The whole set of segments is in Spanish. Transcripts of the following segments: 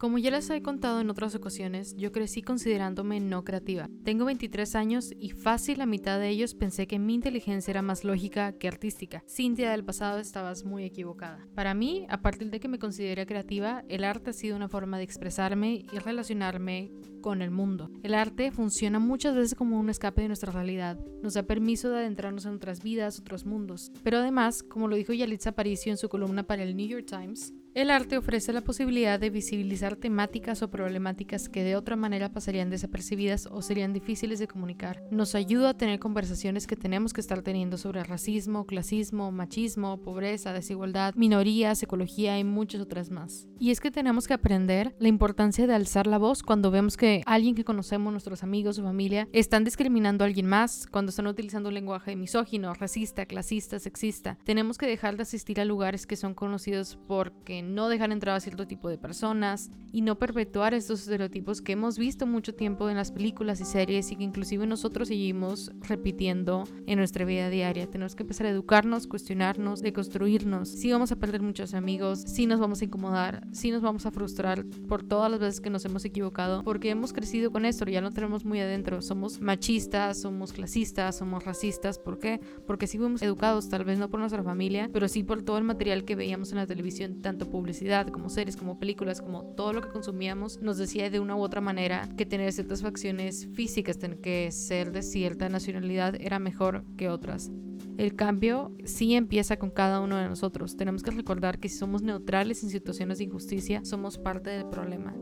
Como ya les he contado en otras ocasiones, yo crecí considerándome no creativa. Tengo 23 años y fácil la mitad de ellos pensé que mi inteligencia era más lógica que artística. Cintia del pasado estabas muy equivocada. Para mí, a partir de que me consideré creativa, el arte ha sido una forma de expresarme y relacionarme con el mundo. El arte funciona muchas veces como un escape de nuestra realidad. Nos da permiso de adentrarnos en otras vidas, otros mundos. Pero además, como lo dijo Yalitza Aparicio en su columna para el New York Times, el arte ofrece la posibilidad de visibilizar temáticas o problemáticas que de otra manera pasarían desapercibidas o serían difíciles de comunicar. Nos ayuda a tener conversaciones que tenemos que estar teniendo sobre racismo, clasismo, machismo, pobreza, desigualdad, minorías, ecología y muchas otras más. Y es que tenemos que aprender la importancia de alzar la voz cuando vemos que alguien que conocemos, nuestros amigos o familia, están discriminando a alguien más, cuando están utilizando un lenguaje misógino, racista, clasista, sexista. Tenemos que dejar de asistir a lugares que son conocidos porque no dejar entrar a cierto tipo de personas y no perpetuar estos estereotipos que hemos visto mucho tiempo en las películas y series y que inclusive nosotros seguimos repitiendo en nuestra vida diaria. Tenemos que empezar a educarnos, cuestionarnos, deconstruirnos. Si vamos a perder muchos amigos, si nos vamos a incomodar, si nos vamos a frustrar por todas las veces que nos hemos equivocado, porque hemos crecido con esto, ya lo tenemos muy adentro. Somos machistas, somos clasistas, somos racistas. ¿Por qué? Porque sí fuimos educados, tal vez no por nuestra familia, pero sí por todo el material que veíamos en la televisión, tanto publicidad, como series, como películas, como todo lo que consumíamos, nos decía de una u otra manera que tener ciertas facciones físicas, tener que ser de cierta nacionalidad era mejor que otras. El cambio sí empieza con cada uno de nosotros. Tenemos que recordar que si somos neutrales en situaciones de injusticia, somos parte del problema.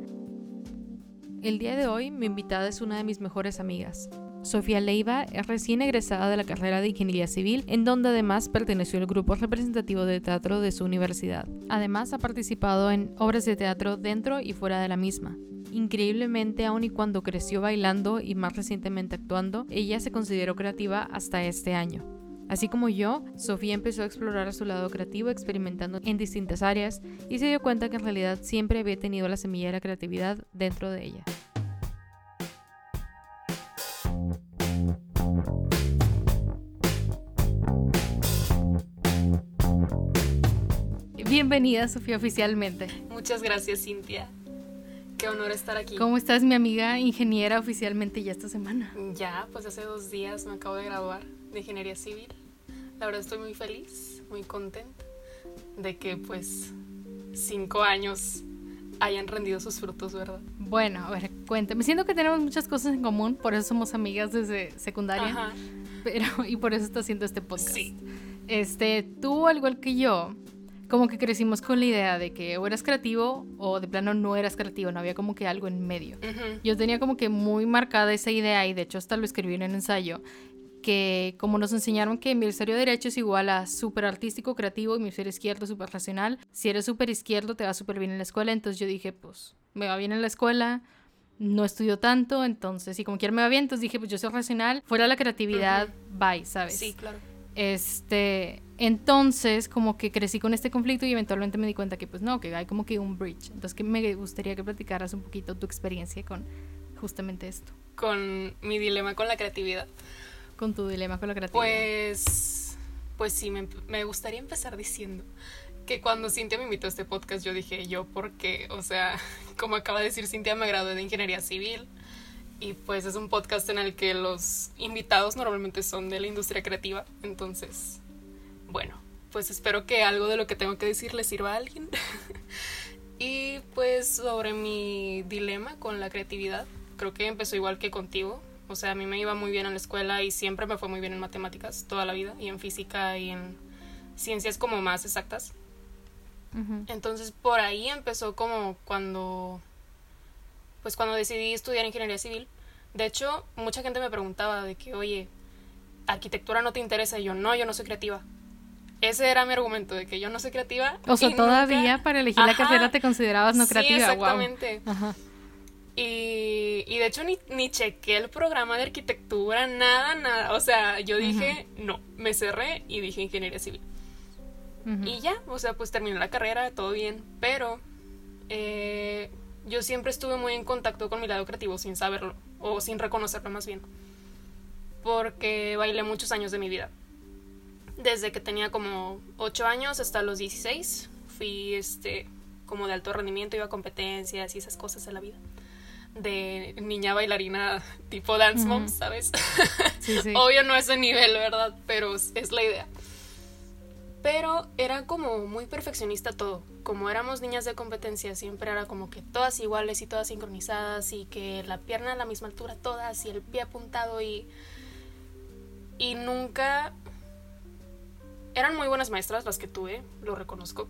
El día de hoy mi invitada es una de mis mejores amigas. Sofía Leiva es recién egresada de la carrera de Ingeniería Civil, en donde además perteneció al grupo representativo de teatro de su universidad. Además ha participado en obras de teatro dentro y fuera de la misma. Increíblemente, aun y cuando creció bailando y más recientemente actuando, ella se consideró creativa hasta este año. Así como yo, Sofía empezó a explorar su lado creativo experimentando en distintas áreas y se dio cuenta que en realidad siempre había tenido la semilla de la creatividad dentro de ella. Bienvenida, Sofía, oficialmente. Muchas gracias, Cintia. Qué honor estar aquí. ¿Cómo estás, mi amiga ingeniera, oficialmente ya esta semana? Ya, pues hace dos días me acabo de graduar de Ingeniería Civil. La verdad estoy muy feliz, muy contenta de que pues cinco años hayan rendido sus frutos, ¿verdad? Bueno, a ver, cuéntame. Siento que tenemos muchas cosas en común, por eso somos amigas desde secundaria. Ajá. Pero, y por eso está haciendo este podcast. Sí. Este, tú, al igual que yo, como que crecimos con la idea de que o eras creativo o de plano no eras creativo, no había como que algo en medio. Yo tenía como que muy marcada esa idea y de hecho hasta lo escribí en un ensayo que como nos enseñaron que mi hemisferio derecho es igual a súper artístico, creativo y mi hemisferio izquierdo súper racional, si eres súper izquierdo te va súper bien en la escuela, entonces yo dije pues me va bien en la escuela, no estudio tanto, entonces y como quiera me va bien, entonces dije pues yo soy racional, fuera la creatividad, bye, ¿sabes? Sí, claro. Este, entonces como que crecí con este conflicto y eventualmente me di cuenta que pues no, que hay como que un bridge. Entonces que me gustaría que platicaras un poquito tu experiencia con justamente esto. Con mi dilema con la creatividad. Con tu dilema con la creatividad. Pues, pues sí, me, me gustaría empezar diciendo que cuando Cintia me invitó a este podcast yo dije yo porque, o sea, como acaba de decir Cintia, me gradué de ingeniería civil y pues es un podcast en el que los invitados normalmente son de la industria creativa. Entonces, bueno, pues espero que algo de lo que tengo que decir le sirva a alguien. y pues sobre mi dilema con la creatividad, creo que empezó igual que contigo. O sea, a mí me iba muy bien en la escuela y siempre me fue muy bien en matemáticas toda la vida y en física y en ciencias como más exactas. Entonces por ahí empezó como cuando pues cuando decidí estudiar ingeniería civil, de hecho, mucha gente me preguntaba de que, oye, arquitectura no te interesa y yo, no, yo no soy creativa. Ese era mi argumento, de que yo no soy creativa. O sea, todavía para elegir la carrera te considerabas no creativa. Sí, exactamente. Y, y, de hecho ni, ni chequé el programa de arquitectura, nada, nada. O sea, yo dije, no, me cerré y dije ingeniería civil. Y ya, o sea, pues terminé la carrera, todo bien. Pero eh, yo siempre estuve muy en contacto con mi lado creativo sin saberlo, o sin reconocerlo más bien, porque bailé muchos años de mi vida. Desde que tenía como 8 años hasta los 16, fui este, como de alto rendimiento, iba a competencias y esas cosas de la vida. De niña bailarina tipo dance mom, ¿sabes? Obvio no es el nivel, ¿verdad? Pero es la idea. Pero era como muy perfeccionista todo. Como éramos niñas de competencia, siempre era como que todas iguales y todas sincronizadas y que la pierna a la misma altura todas y el pie apuntado y... Y nunca... Eran muy buenas maestras las que tuve, lo reconozco,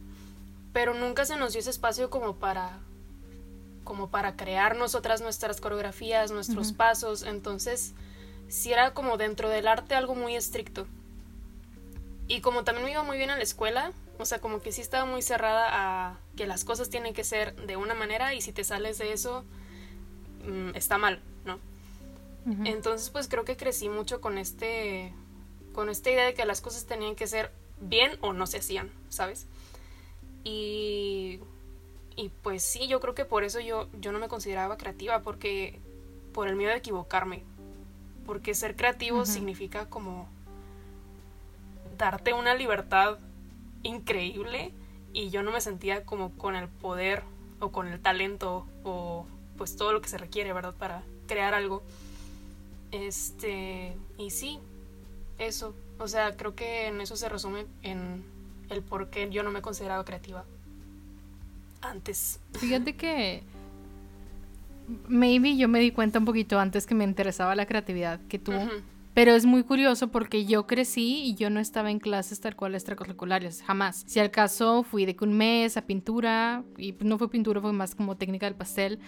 pero nunca se nos dio ese espacio como para como para crear nosotras nuestras coreografías, nuestros pasos, entonces sí era como dentro del arte algo muy estricto. Y como también me iba muy bien a la escuela, o sea, como que sí estaba muy cerrada a que las cosas tienen que ser de una manera y si te sales de eso, mm, está mal, ¿no? Entonces, pues creo que crecí mucho con este, con esta idea de que las cosas tenían que ser bien o no se hacían, ¿sabes? Y, y pues sí, yo creo que por eso yo, yo no me consideraba creativa, porque por el miedo de equivocarme, porque ser creativo significa como darte una libertad increíble y yo no me sentía como con el poder o con el talento o pues todo lo que se requiere, ¿verdad? Para crear algo. Este, y sí, eso. O sea, creo que en eso se resume en el por qué yo no me he considerado creativa antes. Fíjate que maybe yo me di cuenta un poquito antes que me interesaba la creatividad que tú. Pero es muy curioso porque yo crecí y yo no estaba en clases tal cual extracurriculares, jamás. Si al caso fui de un mes a pintura, y no fue pintura, fue más como técnica del pastel,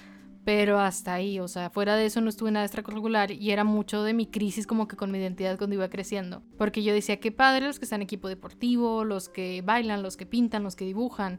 pero hasta ahí, o sea, fuera de eso no estuve nada extracurricular y era mucho de mi crisis como que con mi identidad cuando iba creciendo. Porque yo decía, qué padre los que están en equipo deportivo, los que bailan, los que pintan, los que dibujan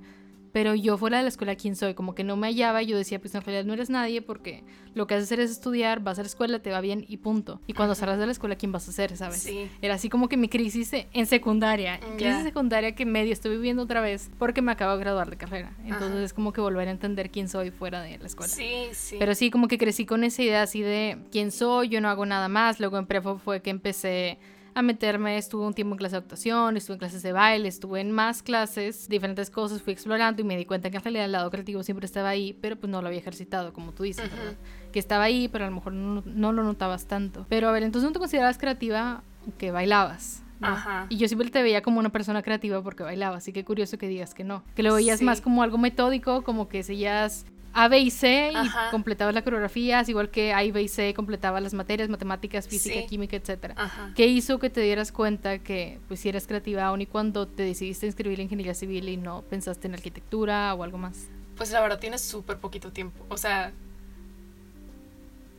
pero yo fuera de la escuela, ¿quién soy? Como que no me hallaba y yo decía, pues en realidad no eres nadie porque lo que haces es estudiar, vas a la escuela, te va bien y punto. Y cuando salgas de la escuela, ¿quién vas a ser, sabes? Sí. Era así como que mi crisis en secundaria, mm, crisis secundaria que medio estoy viviendo otra vez porque me acabo de graduar de carrera. Entonces es como que volver a entender quién soy fuera de la escuela. Sí, sí. Pero sí, como que crecí con esa idea así de quién soy, yo no hago nada más. Luego en prefo fue que empecé a meterme, estuve un tiempo en clase de actuación, estuve en clases de baile, estuve en más clases, diferentes cosas, fui explorando y me di cuenta que en realidad el lado creativo siempre estaba ahí, pero pues no lo había ejercitado, como tú dices, ¿verdad? Que estaba ahí, pero a lo mejor no, no, lo notabas tanto. Pero a ver, entonces no te considerabas creativa que bailabas. Ajá. Y yo siempre te veía como una persona creativa porque bailaba, así que curioso que digas que no. Que lo veías más como algo metódico, como que seguías a, B y C y completabas la coreografía, igual que A, B y C completaba las materias, matemáticas, física, química, etc. ¿Qué hizo que te dieras cuenta que pues si eres creativa aún y cuando te decidiste inscribir en ingeniería civil y no pensaste en arquitectura o algo más? Pues la verdad tienes súper poquito tiempo. O sea,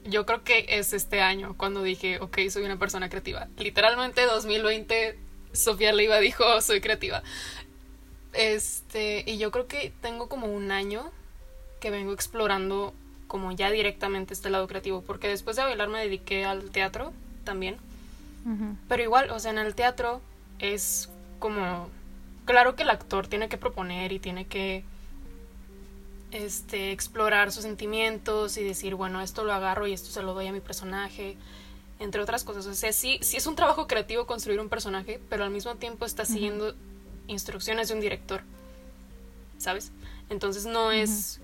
yo creo que es este año cuando dije, ok, soy una persona creativa. Literalmente 2020, Sofía Leiva dijo, soy creativa. Este, y yo creo que tengo como un año que vengo explorando como ya directamente este lado creativo, porque después de bailar me dediqué al teatro también. Pero igual, o sea, en el teatro es como claro que el actor tiene que proponer y tiene que este explorar sus sentimientos y decir, bueno, esto lo agarro y esto se lo doy a mi personaje, entre otras cosas. O sea, sí, sí es un trabajo creativo construir un personaje, pero al mismo tiempo está siguiendo instrucciones de un director. ¿Sabes? Entonces no es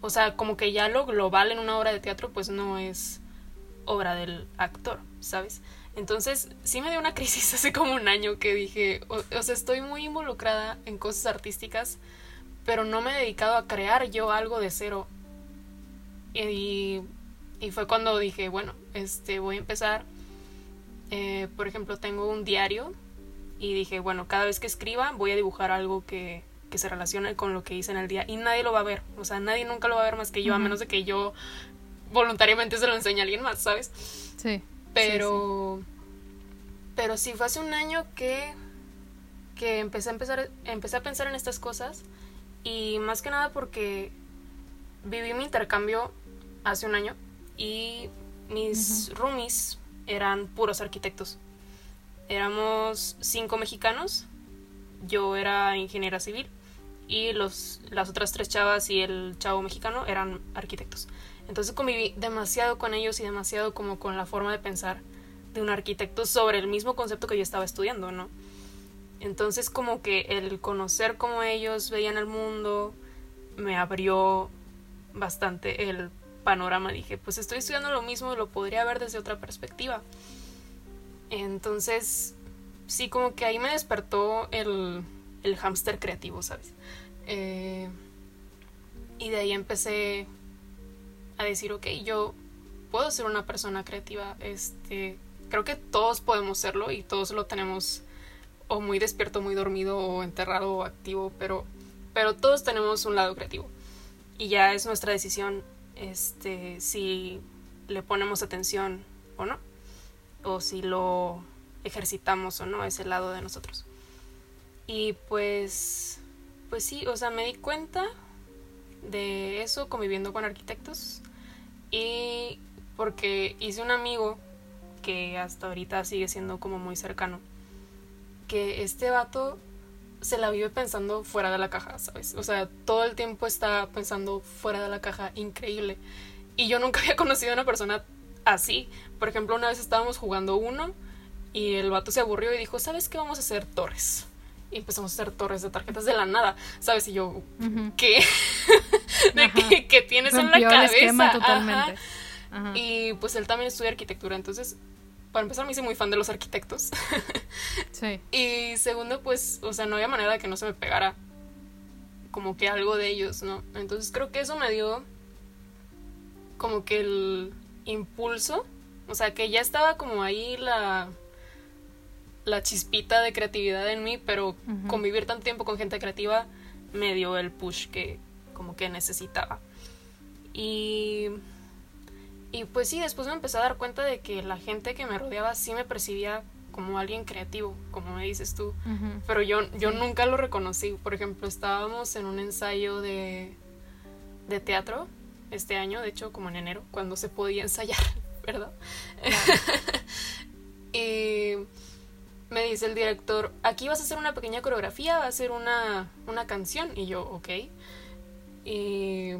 o sea, como que ya lo global en una obra de teatro pues no es obra del actor, ¿sabes? Entonces sí me dio una crisis hace como un año que dije, o, sea, estoy muy involucrada en cosas artísticas, pero no me he dedicado a crear yo algo de cero. Y, y fue cuando dije, bueno, este, voy a empezar, eh, por ejemplo, tengo un diario y dije, bueno, cada vez que escriba voy a dibujar algo que, que se relacione con lo que hice en el día y nadie lo va a ver, o sea, nadie nunca lo va a ver más que yo, a menos de que yo voluntariamente se lo enseñe a alguien más, ¿sabes? Sí. Pero, pero sí, fue hace un año que, que empecé, a empezar, empecé a pensar en estas cosas y más que nada porque viví mi intercambio hace un año y mis roomies eran puros arquitectos. Éramos cinco mexicanos, yo era ingeniera civil y los, las otras tres chavas y el chavo mexicano eran arquitectos. Entonces conviví demasiado con ellos y demasiado como con la forma de pensar de un arquitecto sobre el mismo concepto que yo estaba estudiando, ¿no? Entonces como que el conocer cómo ellos veían el mundo me abrió bastante el panorama. Dije, pues estoy estudiando lo mismo, lo podría ver desde otra perspectiva. Entonces, sí, como que ahí me despertó el, el hámster creativo, ¿sabes? Eh, y de ahí empecé a decir, ok, yo puedo ser una persona creativa. Este, creo que todos podemos serlo y todos lo tenemos o muy despierto, muy dormido, o enterrado, o activo, pero, pero todos tenemos un lado creativo. Y ya es nuestra decisión este, si le ponemos atención o no, o si lo ejercitamos o no, ese lado de nosotros. Y pues, pues sí, o sea, me di cuenta de eso conviviendo con arquitectos y porque hice un amigo que hasta ahorita sigue siendo como muy cercano que este vato se la vive pensando fuera de la caja, ¿sabes? O sea, todo el tiempo está pensando fuera de la caja, increíble. Y yo nunca había conocido a una persona así. Por ejemplo, una vez estábamos jugando uno y el vato se aburrió y dijo, ¿sabes qué? Vamos a hacer torres. Y empezamos a hacer torres de tarjetas de la nada, ¿sabes? Y yo, ¿qué? ¿De qué, tienes en la cabeza? totalmente. Y pues él también estudia arquitectura, entonces para empezar me hice muy fan de los arquitectos. sí. Y segundo, pues, o sea, no había manera de que no se me pegara como que algo de ellos, ¿no? Entonces creo que eso me dio como que el impulso, o sea, que ya estaba como ahí la la chispita de creatividad en mí, pero convivir tanto tiempo con gente creativa me dio el push que como que necesitaba. Y y pues sí, después me empecé a dar cuenta de que la gente que me rodeaba sí me percibía como alguien creativo, como me dices tú. Pero yo, yo nunca lo reconocí. Por ejemplo, estábamos en un ensayo de, de teatro este año, de hecho, como en enero, cuando se podía ensayar, ¿verdad? y me dice el director, aquí vas a hacer una pequeña coreografía, va a ser una, una canción. Y yo, ok. Y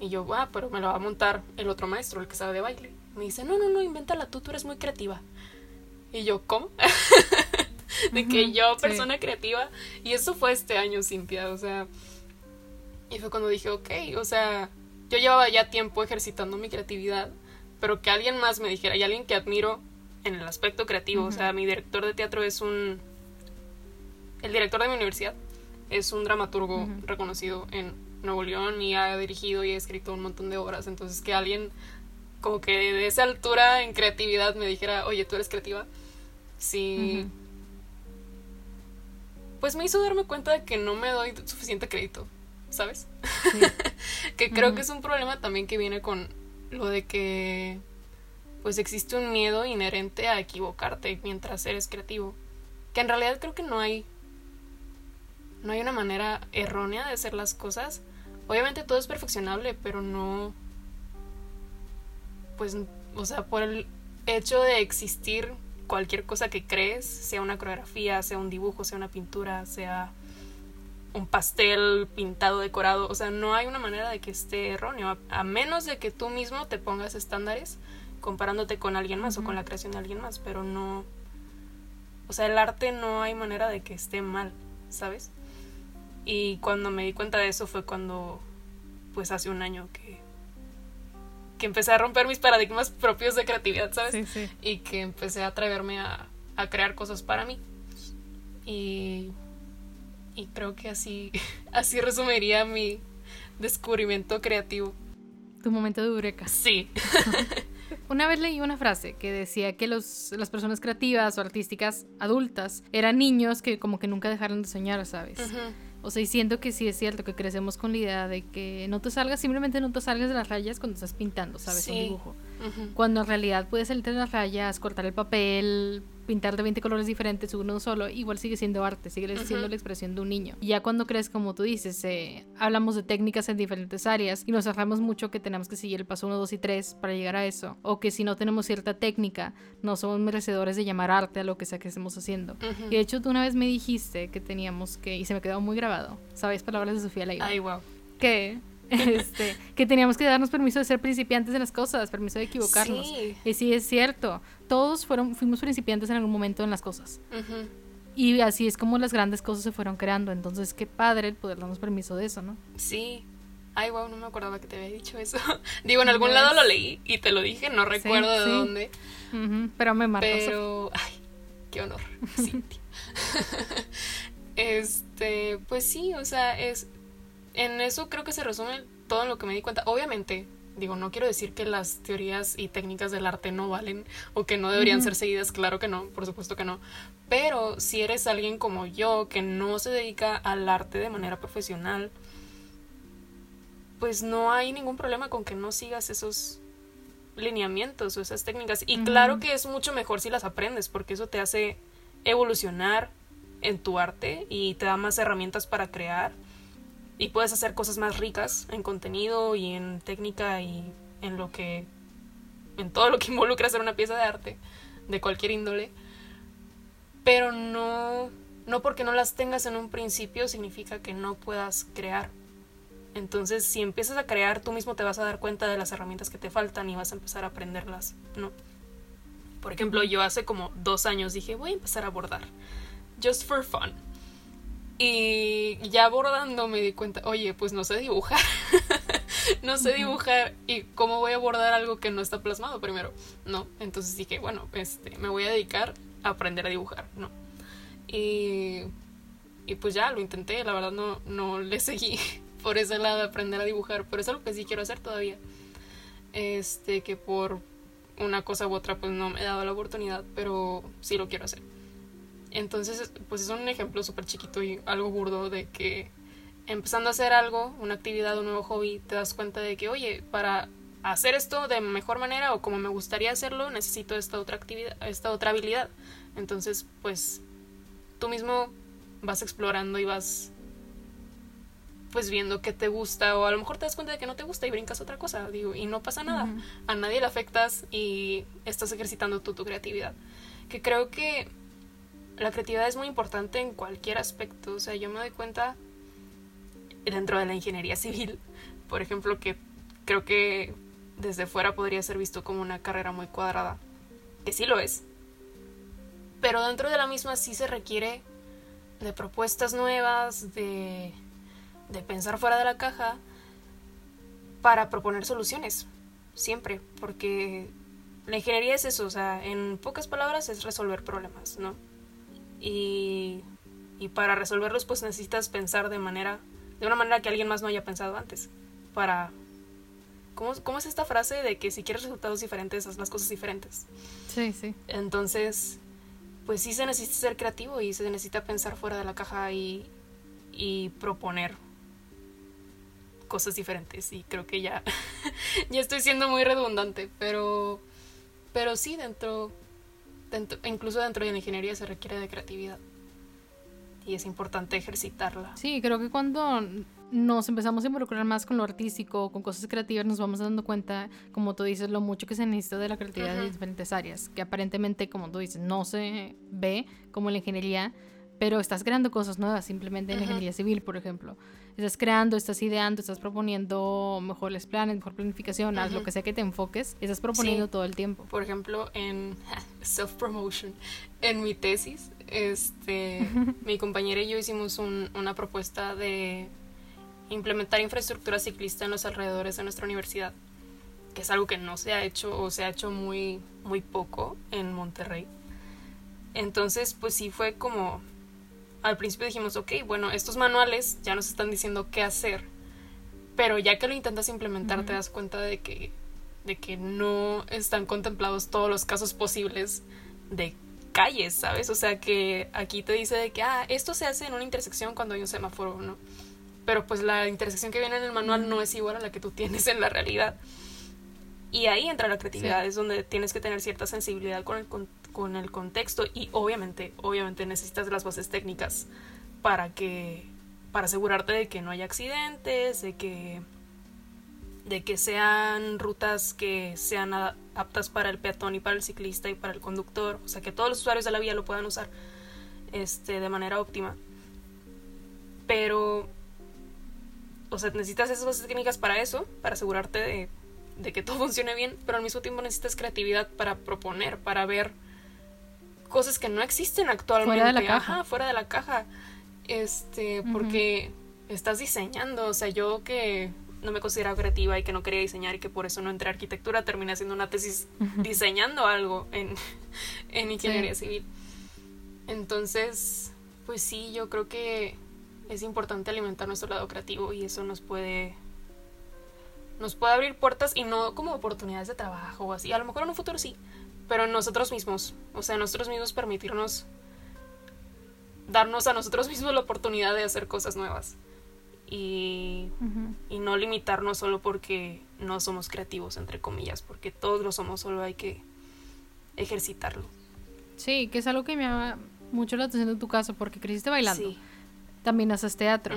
y yo, ah, pero me lo va a montar el otro maestro, el que sabe de baile. Me dice, no, no, no, invéntala tú, tú eres muy creativa. Y yo, ¿cómo? de que yo, persona creativa. Y eso fue este año, Cintia, o sea. Y fue cuando dije, ok, o sea, yo llevaba ya tiempo ejercitando mi creatividad, pero que alguien más me dijera, y alguien que admiro en el aspecto creativo, o sea, mi director de teatro es un... El director de mi universidad es un dramaturgo reconocido en Nuevo León y ha dirigido y ha escrito un montón de obras. Entonces que alguien como que de esa altura en creatividad me dijera, oye, tú eres creativa. Sí. Pues me hizo darme cuenta de que no me doy suficiente crédito, ¿sabes? que creo que es un problema también que viene con lo de que pues existe un miedo inherente a equivocarte mientras eres creativo. Que en realidad creo que no hay no hay una manera errónea de hacer las cosas, Obviamente todo es perfeccionable, pero no. Pues, o sea, por el hecho de existir cualquier cosa que crees, sea una coreografía, sea un dibujo, sea una pintura, sea un pastel pintado, decorado, o sea, no hay una manera de que esté erróneo, a, menos de que tú mismo te pongas estándares comparándote con alguien más o con la creación de alguien más, pero no, o sea, el arte no hay manera de que esté mal, ¿sabes? Y cuando me di cuenta de eso fue cuando, pues hace un año que, que empecé a romper mis paradigmas propios de creatividad, ¿sabes? Y que empecé a atreverme a, a crear cosas para mí. Y, y creo que así, así resumiría mi descubrimiento creativo. Tu momento de eureka. Sí. Una vez leí una frase que decía que los, las personas creativas o artísticas adultas eran niños que como que nunca dejaron de soñar, ¿sabes? O sea, y siento que sí es cierto que crecemos con la idea de que no te salgas, simplemente no te salgas de las rayas cuando estás pintando, ¿sabes? Un dibujo. Cuando en realidad puedes salir de las rayas, cortar el papel, pintar de 20 colores diferentes uno solo, igual sigue siendo arte, sigue siendo la expresión de un niño. Y ya cuando crees, como tú dices, eh, hablamos de técnicas en diferentes áreas y nos cerramos mucho que tenemos que seguir el paso 1, 2 y 3 para llegar a eso. O que si no tenemos cierta técnica, no somos merecedores de llamar arte a lo que sea que estemos haciendo. Y de hecho, tú una vez me dijiste que teníamos que, y se me quedó muy grabado, ¿sabes? Palabras de Sofía Leiva. Ay, wow. Que este, que teníamos que darnos permiso de ser principiantes en las cosas, permiso de equivocarnos. Y sí, es cierto, todos fueron, fuimos principiantes en algún momento en las cosas. Y así es como las grandes cosas se fueron creando. Entonces, qué padre el poder darnos permiso de eso, ¿no? Sí, Ay, wow, no me acordaba que te había dicho eso. Digo, en algún lado lo leí y te lo dije, no recuerdo de dónde. Pero me marcó. Pero, ay, qué honor, Cintia. este, pues sí, o sea, es. En eso creo que se resume todo lo que me di cuenta. Obviamente, digo, no quiero decir que las teorías y técnicas del arte no valen o que no deberían ser seguidas, claro que no, por supuesto que no. Pero si eres alguien como yo que no se dedica al arte de manera profesional, pues no hay ningún problema con que no sigas esos lineamientos o esas técnicas. Y claro que es mucho mejor si las aprendes, porque eso te hace evolucionar en tu arte y te da más herramientas para crear y puedes hacer cosas más ricas en contenido y en técnica y en lo que en todo lo que involucra hacer una pieza de arte de cualquier índole. Pero no no porque no las tengas en un principio significa que no puedas crear. Entonces si empiezas a crear tú mismo te vas a dar cuenta de las herramientas que te faltan y vas a empezar a aprenderlas no por ejemplo yo hace como dos años dije voy a empezar a bordar just for fun y ya bordando me di cuenta, oye, pues no sé dibujar. no sé dibujar. ¿Y cómo voy a bordar algo que no está plasmado primero? No. Entonces dije, bueno, este, me voy a dedicar a aprender a dibujar, ¿no? Y, y pues ya lo intenté, la verdad no, no le seguí por ese lado de aprender a dibujar, pero eso es lo que sí quiero hacer todavía. Este, que por una cosa u otra pues no me he dado la oportunidad, pero sí lo quiero hacer. Entonces, pues es un ejemplo súper chiquito y algo burdo de que empezando a hacer algo, una actividad, un nuevo hobby, te das cuenta de que, oye, para hacer esto de mejor manera o como me gustaría hacerlo, necesito esta otra actividad, esta otra habilidad. Entonces, pues tú mismo vas explorando y vas pues viendo qué te gusta o a lo mejor te das cuenta de que no te gusta y brincas otra cosa, digo, y no pasa nada. A nadie le afectas y estás ejercitando tú tu creatividad. Que creo que la creatividad es muy importante en cualquier aspecto. O sea, yo me doy cuenta dentro de la ingeniería civil, por ejemplo, que creo que desde fuera podría ser visto como una carrera muy cuadrada, que sí lo es. Pero dentro de la misma sí se requiere de propuestas nuevas, de, de pensar fuera de la caja para proponer soluciones, siempre, porque la ingeniería es eso, o sea, en pocas palabras es resolver problemas, ¿no? Y, y para resolverlos pues necesitas pensar de manera de una manera que alguien más no haya pensado antes para ¿Cómo, ¿Cómo, es esta frase de que si quieres resultados diferentes, haz las cosas diferentes? Sí, sí. Entonces, pues sí se necesita ser creativo y se necesita pensar fuera de la caja y, y proponer cosas diferentes. Y creo que ya, ya estoy siendo muy redundante, pero, pero sí, dentro, incluso dentro de la ingeniería se requiere de creatividad y es importante ejercitarla. Sí, creo que cuando nos empezamos a involucrar más con lo artístico, con cosas creativas, nos vamos dando cuenta, como tú dices, lo mucho que se necesita de la creatividad en diferentes áreas, que aparentemente, como tú dices, no se ve como la ingeniería, pero estás creando cosas nuevas simplemente en la ingeniería civil, por ejemplo. Estás creando, estás ideando, estás proponiendo mejores planes, mejor planificación, haz lo que sea que te enfoques, estás proponiendo todo el tiempo. Por ejemplo, en self-promotion, en mi tesis, este, mi compañera y yo hicimos una propuesta de implementar infraestructura ciclista en los alrededores de nuestra universidad, que es algo que no se ha hecho o se ha hecho muy, muy poco en Monterrey. Entonces, pues sí fue como al principio dijimos, ok, bueno, estos manuales ya nos están diciendo qué hacer, pero ya que lo intentas implementar te das cuenta de que, de que no están contemplados todos los casos posibles de calles, ¿sabes? O sea que aquí te dice de que, ah, esto se hace en una intersección cuando hay un semáforo, ¿no? Pero pues la intersección que viene en el manual no es igual a la que tú tienes en la realidad. Y ahí entra la creatividad, es donde tienes que tener cierta sensibilidad con el, con, el contexto y obviamente, obviamente necesitas las bases técnicas para que para asegurarte de que no haya accidentes, de que de que sean rutas que sean aptas para el peatón y para el ciclista y para el conductor, o sea, que todos los usuarios de la vía lo puedan usar este de manera óptima. Pero o sea, necesitas esas bases técnicas para eso, para asegurarte de de que todo funcione bien, pero al mismo tiempo necesitas creatividad para proponer, para ver cosas que no existen actualmente. Fuera de la caja. fuera de la caja. Este, porque estás diseñando, o sea, yo que no me consideraba creativa y que no quería diseñar y que por eso no entré a arquitectura, terminé haciendo una tesis diseñando algo en, en ingeniería civil. Entonces, pues sí, yo creo que es importante alimentar nuestro lado creativo y eso nos puede nos puede abrir puertas y no como oportunidades de trabajo o así. A lo mejor en un futuro sí, pero nosotros mismos, o sea, nosotros mismos permitirnos darnos a nosotros mismos la oportunidad de hacer cosas nuevas y, y no limitarnos solo porque no somos creativos, entre comillas, porque todos lo somos, solo hay que ejercitarlo. Sí, que es algo que me llama mucho la atención de tu caso, porque creciste bailando. También haces teatro.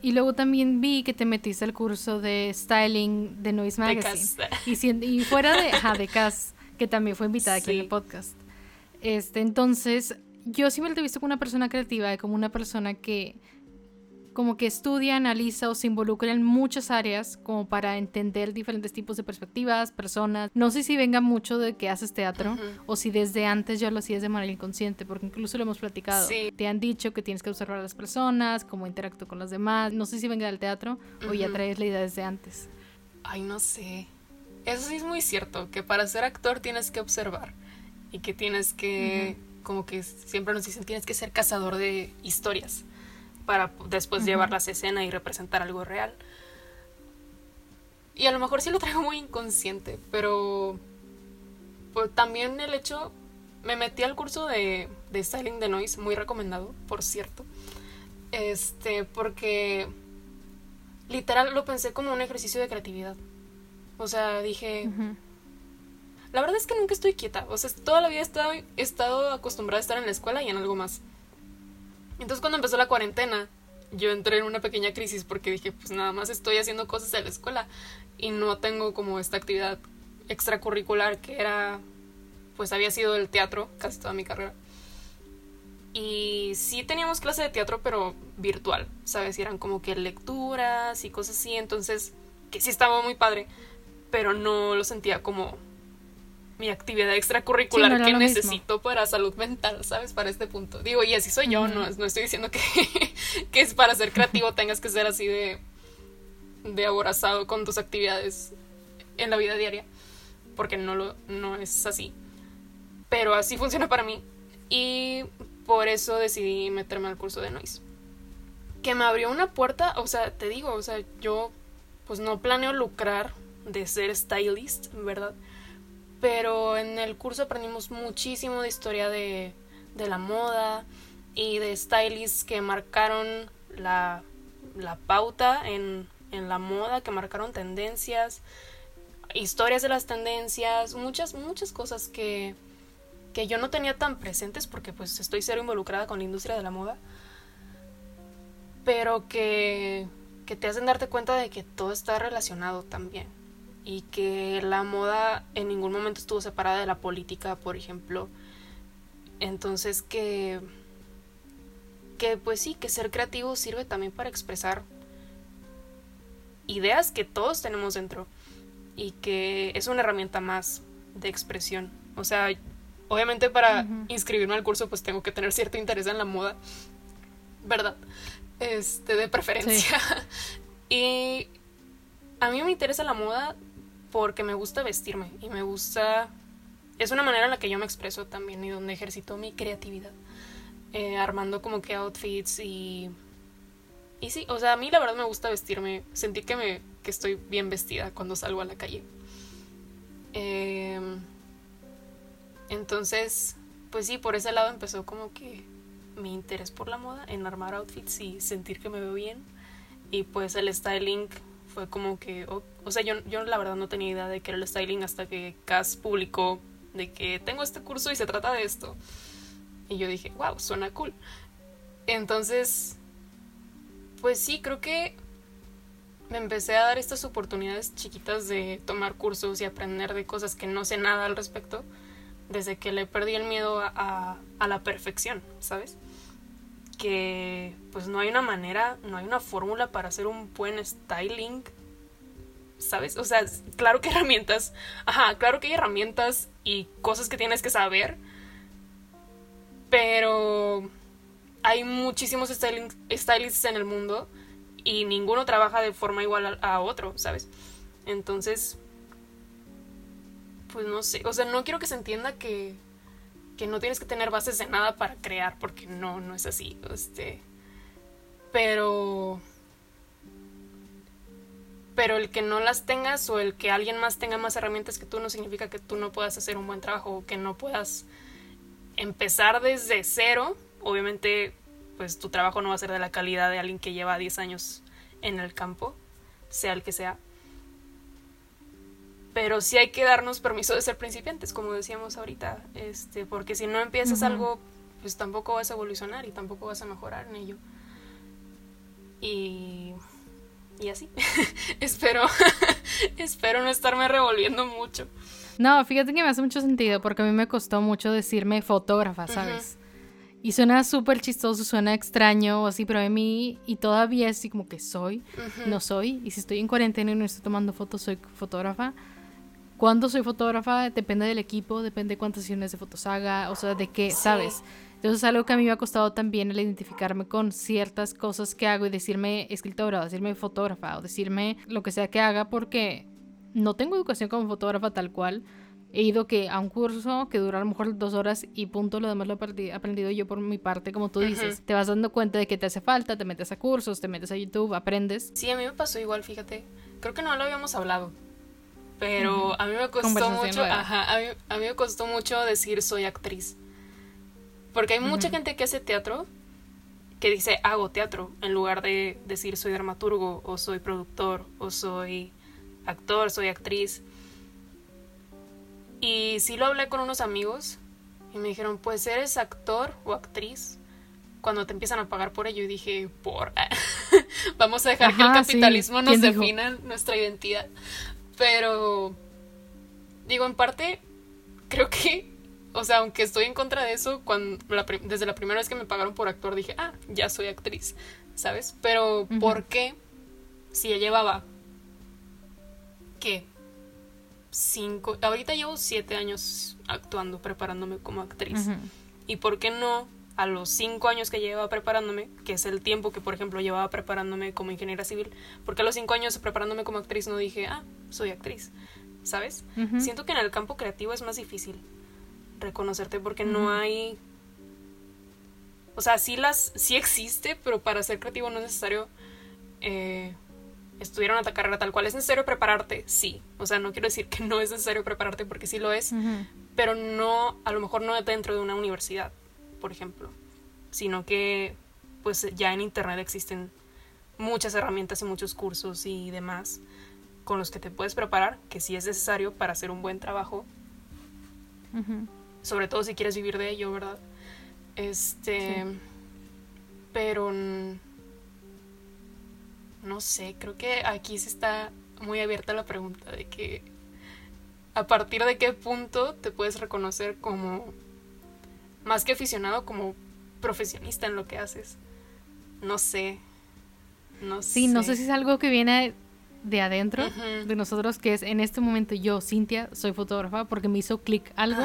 Y luego también vi que te metiste al curso de styling de Noise Magazine. Y, y, fuera de, ajá, de Cass, que también fue invitada aquí en el podcast. Este, entonces, yo siempre te he visto como una persona creativa, como una persona que como que estudia, analiza o se involucra en muchas áreas como para entender diferentes tipos de perspectivas, personas. No sé si venga mucho de que haces teatro o si desde antes ya lo hacías de manera inconsciente, porque incluso lo hemos platicado. Te han dicho que tienes que observar a las personas, cómo interactúo con los demás. No sé si venga del teatro o ya traes la idea desde antes. Ay, no sé. Eso sí es muy cierto, que para ser actor tienes que observar y que tienes que, como que siempre nos dicen, tienes que ser cazador de historias para después llevarlas a escena y representar algo real. Y a lo mejor sí lo traigo muy inconsciente, pero pues, también el hecho, me metí al curso de, de styling de noise, muy recomendado, por cierto, este, porque literal lo pensé como un ejercicio de creatividad. O sea, dije, la verdad es que nunca estoy quieta, o sea, toda la vida he estado, he estado acostumbrada a estar en la escuela y en algo más. Entonces cuando empezó la cuarentena, yo entré en una pequeña crisis porque dije, pues nada más estoy haciendo cosas en la escuela y no tengo como esta actividad extracurricular que era, pues había sido el teatro casi toda mi carrera. Y sí teníamos clase de teatro, pero virtual, ¿sabes? Y eran como que lecturas y cosas así, entonces, que sí estaba muy padre, pero no lo sentía como mi actividad extracurricular que necesito para salud mental, ¿sabes? Para este punto. Digo, y así soy yo, no, no estoy diciendo que, que es para ser creativo tengas que ser así de, de aborazado con tus actividades en la vida diaria, porque no, lo, no es así. Pero así funciona para mí. Y por eso decidí meterme al curso de Noise. Que me abrió una puerta, o sea, te digo, o sea, yo pues no planeo lucrar de ser stylist, ¿verdad? pero en el curso aprendimos muchísimo de historia de, de la moda y de stylists que marcaron la, la pauta en, en, la moda, que marcaron tendencias, historias de las tendencias, muchas, muchas cosas que, que yo no tenía tan presentes porque pues estoy cero involucrada con la industria de la moda, pero que, que te hacen darte cuenta de que todo está relacionado también y que la moda en ningún momento estuvo separada de la política, por ejemplo. Entonces que que pues sí, que ser creativo sirve también para expresar ideas que todos tenemos dentro y que es una herramienta más de expresión. O sea, obviamente para inscribirme al curso pues tengo que tener cierto interés en la moda, ¿verdad? Este, de preferencia. y a mí me interesa la moda porque me gusta vestirme y me gusta... Es una manera en la que yo me expreso también y donde ejercito mi creatividad. Eh, armando como que outfits y... Y sí, o sea, a mí la verdad me gusta vestirme. Sentí que, me, que estoy bien vestida cuando salgo a la calle. Em, entonces, pues sí, por ese lado empezó como que mi interés por la moda, en armar outfits y sentir que me veo bien. Y pues el styling fue como que, o, sea, yo, yo la verdad no tenía idea de que era el styling hasta que Cass publicó de que tengo este curso y se trata de esto. Y yo dije, wow, suena cool. Entonces, pues sí, creo que me empecé a dar estas oportunidades chiquitas de tomar cursos y aprender de cosas que no sé nada al respecto, desde que le perdí el miedo a, a la perfección, ¿sabes? que pues no hay una manera, no hay una fórmula para hacer un buen styling. ¿Sabes? O sea, claro que herramientas, ajá, claro que hay herramientas y cosas que tienes que saber, pero hay muchísimos styling, stylists en el mundo y ninguno trabaja de forma igual a, otro, ¿sabes? Entonces, pues no sé, o sea, no quiero que se entienda que, que no tienes que tener bases de nada para crear, porque no, no es así, este, pero pero el que no las tengas o el que alguien más tenga más herramientas que tú no significa que tú no puedas hacer un buen trabajo o que no puedas empezar desde cero. Obviamente, pues tu trabajo no va a ser de la calidad de alguien que lleva 10 años en el campo, sea el que sea. Pero sí hay que darnos permiso de ser principiantes, como decíamos ahorita, este, porque si no empiezas algo, pues tampoco vas a evolucionar y tampoco vas a mejorar en ello. Y y así. espero, espero no estarme revolviendo mucho. No, fíjate que me hace mucho sentido porque a mí me costó mucho decirme fotógrafa, ¿sabes? Y suena súper chistoso, suena extraño o así, pero a mí, y todavía así como que soy, no soy. Y si estoy en cuarentena y no estoy tomando fotos, soy fotógrafa. Cuando soy fotógrafa depende del equipo, depende de cuántas sesiones de fotos haga, o sea, de qué, ¿sabes? Entonces es algo que a mí me ha costado también el identificarme con ciertas cosas que hago y decirme escritora o decirme fotógrafa o decirme lo que sea que haga porque no tengo educación como fotógrafa tal cual. He ido que a un curso que dura a lo mejor dos horas y punto, lo demás lo he aprendido yo por mi parte, como tú dices. Te vas dando cuenta de que te hace falta, te metes a cursos, te metes a YouTube, aprendes. Sí, a mí me pasó igual, fíjate. Creo que no lo habíamos hablado. Pero a mí me costó mucho, ajá, a mí, a mí me costó mucho decir soy actriz. Porque hay mucha gente que hace teatro que dice hago teatro en lugar de decir soy dramaturgo o soy productor o soy actor, soy actriz. Y sí lo hablé con unos amigos y me dijeron, pues eres actor o actriz cuando te empiezan a pagar por ello. Y dije, por... Vamos a dejar que el capitalismo nos defina nuestra identidad. Pero, digo, en parte, creo que o sea, aunque estoy en contra de eso, cuando desde la primera vez que me pagaron por actor dije, ah, ya soy actriz, ¿sabes? Pero, ¿por qué? Si ya llevaba, ¿qué? Cinco, ahorita llevo siete años actuando, preparándome como actriz. ¿Y por qué no a los cinco años que llevaba preparándome, que es el tiempo que, por ejemplo, llevaba preparándome como ingeniera civil, porque a los cinco años preparándome como actriz no dije, ah, soy actriz, ¿sabes? Siento que en el campo creativo es más difícil reconocerte porque no hay o sea sí las sí existe pero para ser creativo no es necesario eh, estudiar una carrera tal cual. Es necesario prepararte sí. O sea no quiero decir que no es necesario prepararte porque sí lo es pero no a lo mejor no dentro de una universidad por ejemplo sino que pues ya en internet existen muchas herramientas y muchos cursos y demás con los que te puedes preparar que sí es necesario para hacer un buen trabajo sobre todo si quieres vivir de ello, ¿verdad? Este, pero no sé, creo que aquí se está muy abierta la pregunta de que a partir de qué punto te puedes reconocer como más que aficionado, como profesionista en lo que haces. No sé. No sí, no sé si es algo que viene de adentro de nosotros, que es en este momento yo, Cintia, soy fotógrafa porque me hizo clic algo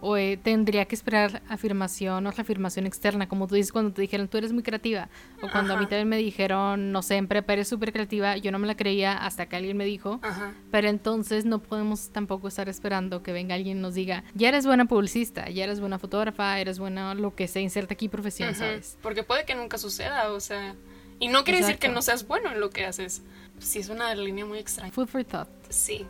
o eh, tendría que esperar afirmación o afirmación externa, como tú dices cuando te dijeron tú eres muy creativa, o cuando a mí también me dijeron, no sé, en prepa eres súper creativa, yo no me la creía hasta que alguien me dijo, pero entonces no podemos tampoco estar esperando que venga alguien y nos diga, ya eres buena publicista, ya eres buena fotógrafa, eres buena lo que se inserta aquí profesión, ¿sabes? Porque puede que nunca suceda, o sea, y no quiere decir que no seas bueno en lo que haces. Sí, es una línea muy extraña. Food for thought. Sí,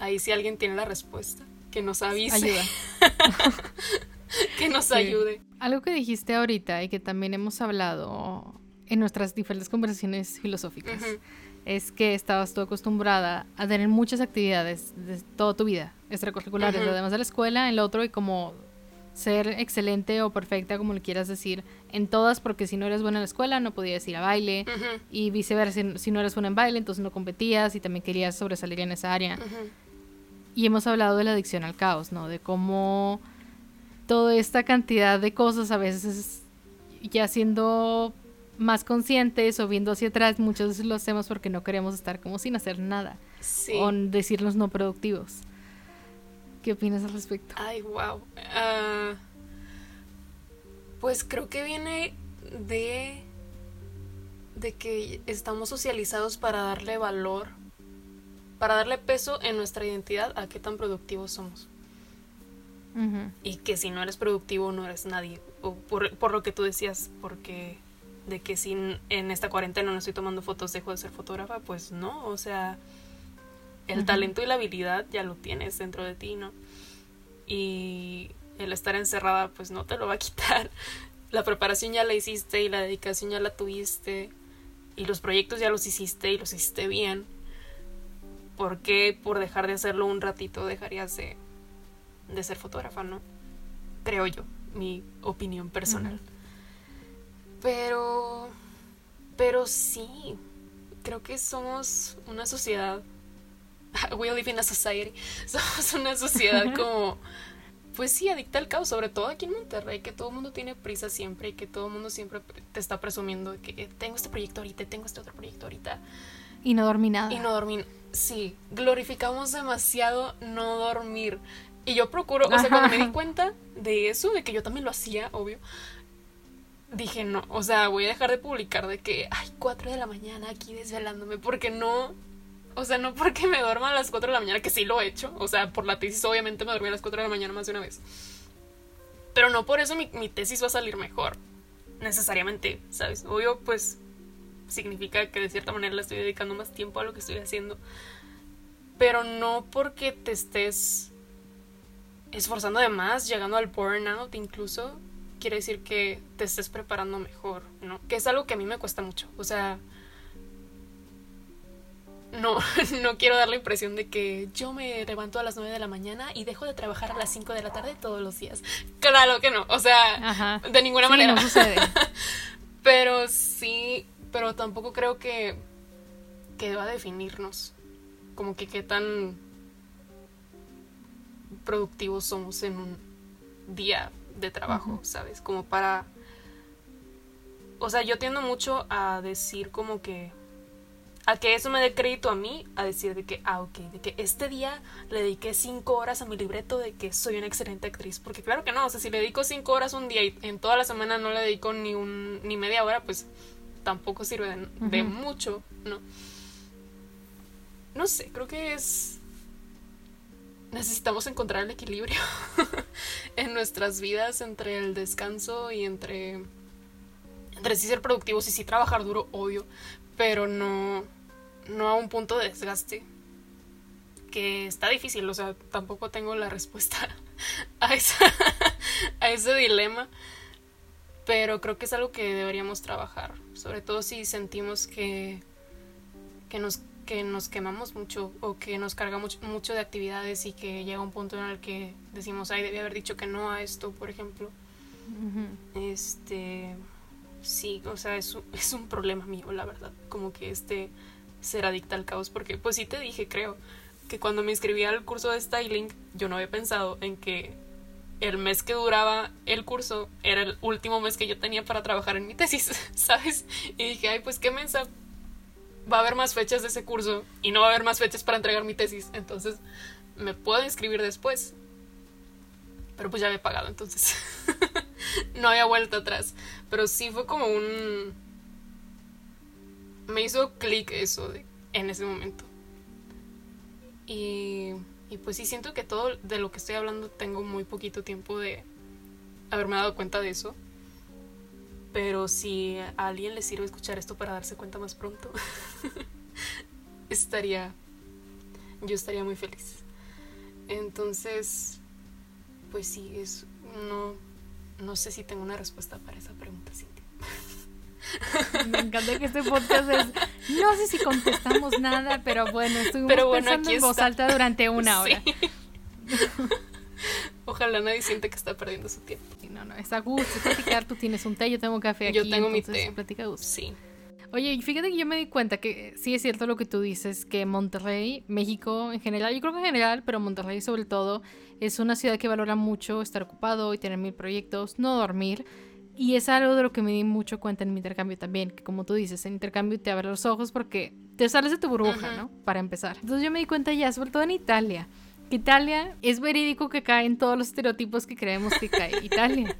ahí sí alguien tiene la respuesta que nos avise. Ayuda. que nos ayude. Algo que dijiste ahorita y que también hemos hablado en nuestras diferentes conversaciones filosóficas es que estabas tú acostumbrada a tener muchas actividades de toda tu vida, extracurriculares, además de la escuela, en lo otro y como ser excelente o perfecta, como le quieras decir, en todas, porque si no eres buena en la escuela no podías ir a baile y viceversa, si, no eres buena en baile, entonces no competías y también querías sobresalir en esa área. Y hemos hablado de la adicción al caos, ¿no? De cómo toda esta cantidad de cosas a veces ya siendo más conscientes o viendo hacia atrás, muchas veces lo hacemos porque no queremos estar como sin hacer nada. Sí. O decirnos no productivos. ¿Qué opinas al respecto? Ay, wow. Ah, pues creo que viene de de que estamos socializados para darle valor, para darle peso en nuestra identidad a qué tan productivos somos. Y que si no eres productivo no eres nadie. O por, por, lo que tú decías, porque de que si en esta cuarentena no estoy tomando fotos dejo de ser fotógrafa, pues no, o sea, el talento y la habilidad ya lo tienes dentro de ti, ¿no? Y el estar encerrada pues no te lo va a quitar. La preparación ya la hiciste y la dedicación ya la tuviste y los proyectos ya los hiciste y los hiciste bien. ¿Por qué por dejar de hacerlo un ratito dejarías de, de ser fotógrafa, no? Creo yo, mi opinión personal. Pero... Pero sí, creo que somos una sociedad we live in a society. Somos una sociedad como, pues sí, adicta al caos, sobre todo aquí en Monterrey, que todo el mundo tiene prisa siempre y que todo el mundo siempre te está presumiendo que tengo este proyecto ahorita, tengo este otro proyecto ahorita. Y no dormí nada. Y no dormí. Sí, glorificamos demasiado no dormir. Y yo procuro, o sea, cuando me di cuenta de eso, de que yo también lo hacía, obvio, dije no, o sea, voy a dejar de publicar de que, ay, 4 de la mañana aquí desvelándome, porque no, o sea, no porque me duerma a las 4 de la mañana, que sí lo he hecho. O sea, por la tesis obviamente me dormí a las 4 de la mañana más de una vez. Pero no por eso mi, tesis va a salir mejor. Necesariamente, ¿sabes? Obvio, pues significa que de cierta manera le estoy dedicando más tiempo a lo que estoy haciendo. Pero no porque te estés esforzando de más, llegando al burnout incluso, quiere decir que te estés preparando mejor, ¿no? Que es algo que a mí me cuesta mucho. O sea, no, no quiero dar la impresión de que yo me levanto a las 9 de la mañana y dejo de trabajar a las 5 de la tarde todos los días. Claro que no, o sea, de ninguna manera. No sucede. pero sí, pero tampoco creo que, que deba definirnos. Como que qué tan productivos somos en un día de trabajo, ¿sabes? Como para... O sea, yo tiendo mucho a decir como que a que eso me dé crédito a mí, a decir de que, ah, ok, de que este día le dediqué cinco horas a mi libreto de que soy una excelente actriz. Porque claro que no, o sea, si le dedico cinco horas un día y en toda la semana no le dedico ni, un, ni media hora, pues tampoco sirve de, mucho, ¿no? No sé, creo que es... Necesitamos encontrar el equilibrio en nuestras vidas entre el descanso y entre entre sí ser productivos y sí trabajar duro, obvio, pero no, no a un punto de desgaste. Que está difícil, o sea, tampoco tengo la respuesta a, a ese dilema. Pero creo que es algo que deberíamos trabajar. Sobre todo si sentimos que, que, nos, que nos quemamos mucho o que nos cargamos mucho, de actividades y que llega un punto en el que decimos, ay, debí haber dicho que no a esto, por ejemplo. Este sí, o sea, es un, es un problema mío, la verdad. Como que este ser adicta al caos, porque pues sí te dije, creo, que cuando me inscribí al curso de styling, yo no había pensado en que el mes que duraba el curso era el último mes que yo tenía para trabajar en mi tesis, ¿sabes? Y dije, ay, pues qué mensa, va a haber más fechas de ese curso y no va a haber más fechas para entregar mi tesis, entonces me puedo inscribir después. Pero pues ya había pagado, entonces no había vuelta atrás. Pero sí fue como un... Me hizo clic eso en ese momento. Y, y pues sí siento que todo de lo que estoy hablando tengo muy poquito tiempo de haberme dado cuenta de eso. Pero si a alguien le sirve escuchar esto para darse cuenta más pronto, estaría. Yo estaría muy feliz. Entonces, pues sí, es. No, no sé si tengo una respuesta para esa pregunta, Cintia. Me encanta que este podcast es. No sé si contestamos nada, pero bueno, estuvimos pero bueno, pensando en voz alta durante una hora. Ojalá nadie siente que está perdiendo su tiempo. no, no, es a gusto platicar. Tú tienes un té, yo tengo café aquí. Yo tengo mi té. Platica gusto. Sí. Oye, fíjate que yo me di cuenta que sí es cierto lo que tú dices, que Monterrey, México en general, yo creo que en general, pero Monterrey sobre todo, es una ciudad que valora mucho estar ocupado y tener mil proyectos, no dormir. Y es algo de lo que me di mucho cuenta en mi intercambio también, que como tú dices, el intercambio te abre los ojos porque te sales de tu burbuja, ¿no? Para empezar. Entonces yo me di cuenta ya, sobre todo en Italia, Italia es verídico que cae en todos los estereotipos que creemos que cae. Italia.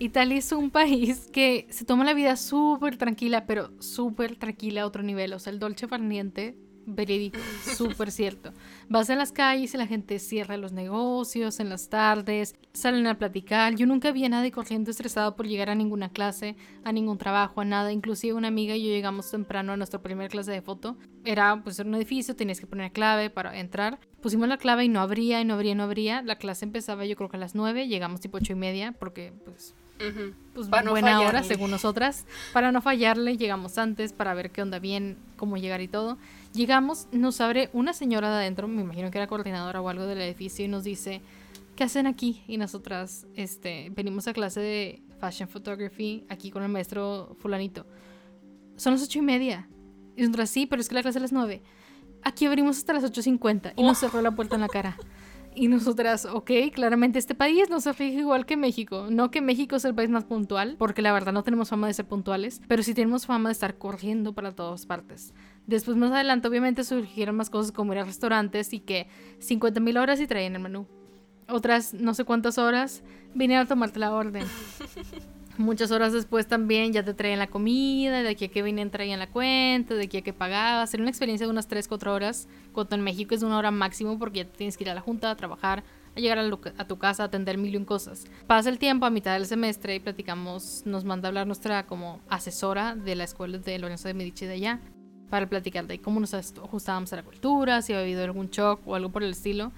Italia es un país que se toma la vida súper tranquila, pero súper tranquila a otro nivel. O sea, el dolce farniente verídico, súper cierto. Vas a las calles y la gente cierra los negocios en las tardes, salen a platicar. Yo nunca vi a nadie corriendo estresado por llegar a ninguna clase, a ningún trabajo, a nada. Inclusive una amiga y yo llegamos temprano a nuestra primera clase de foto. Era pues un edificio, tenías que poner clave para entrar. Pusimos la clave y no abría, y no abría, y no abría. La clase empezaba yo creo que a las 9, llegamos tipo ocho y media porque pues pues buena hora según nosotras. Para no fallarle, llegamos antes para ver qué onda bien, cómo llegar y todo. Llegamos, nos abre una señora de adentro, me imagino que era coordinadora o algo del edificio, y nos dice, ¿qué hacen aquí? Y nosotras este, venimos a clase de Fashion Photography aquí con el maestro fulanito. Son las ocho y media. Y nosotras, sí, pero es que la clase es las nueve. Aquí abrimos hasta las 8.50 y nos cerró la puerta en la cara. Y nosotras, ok, claramente este país no se igual que México. No que México es el país más puntual, porque la verdad no tenemos fama de ser puntuales, pero sí tenemos fama de estar corriendo para todas partes. Después, más adelante, obviamente surgieron más cosas como ir a restaurantes y que 50 mil horas y traían el menú. Otras no sé cuántas horas vinieron a tomarte la orden. Muchas horas después también ya te traían la comida, de aquí a que venían traían la cuenta, de aquí a que pagabas. Era una experiencia de unas 3, 4 horas, cuando en México es una hora máximo porque ya tienes que ir a la junta, a trabajar, a llegar a, tu casa, a atender mil y un cosas. Pasa el tiempo a mitad del semestre y platicamos, nos manda hablar nuestra como asesora de la escuela de Lorenzo de Medici de allá para platicar de cómo nos ajustábamos a la cultura, si había habido algún shock o algo por el estilo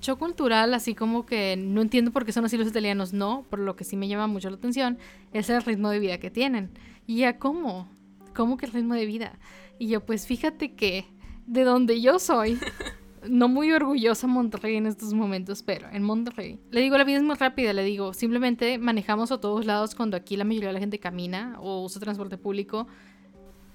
shock cultural, así como que no entiendo por qué son así los italianos, no, por lo que sí me llama mucho la atención, es el ritmo de vida que tienen. Y ya, ¿cómo? ¿Cómo que el ritmo de vida? Y yo, pues fíjate que de donde yo soy, no muy orgullosa Monterrey en estos momentos, pero en Monterrey, le digo, la vida es muy rápida, le digo, simplemente manejamos a todos lados cuando aquí la mayoría de la gente camina o usa transporte público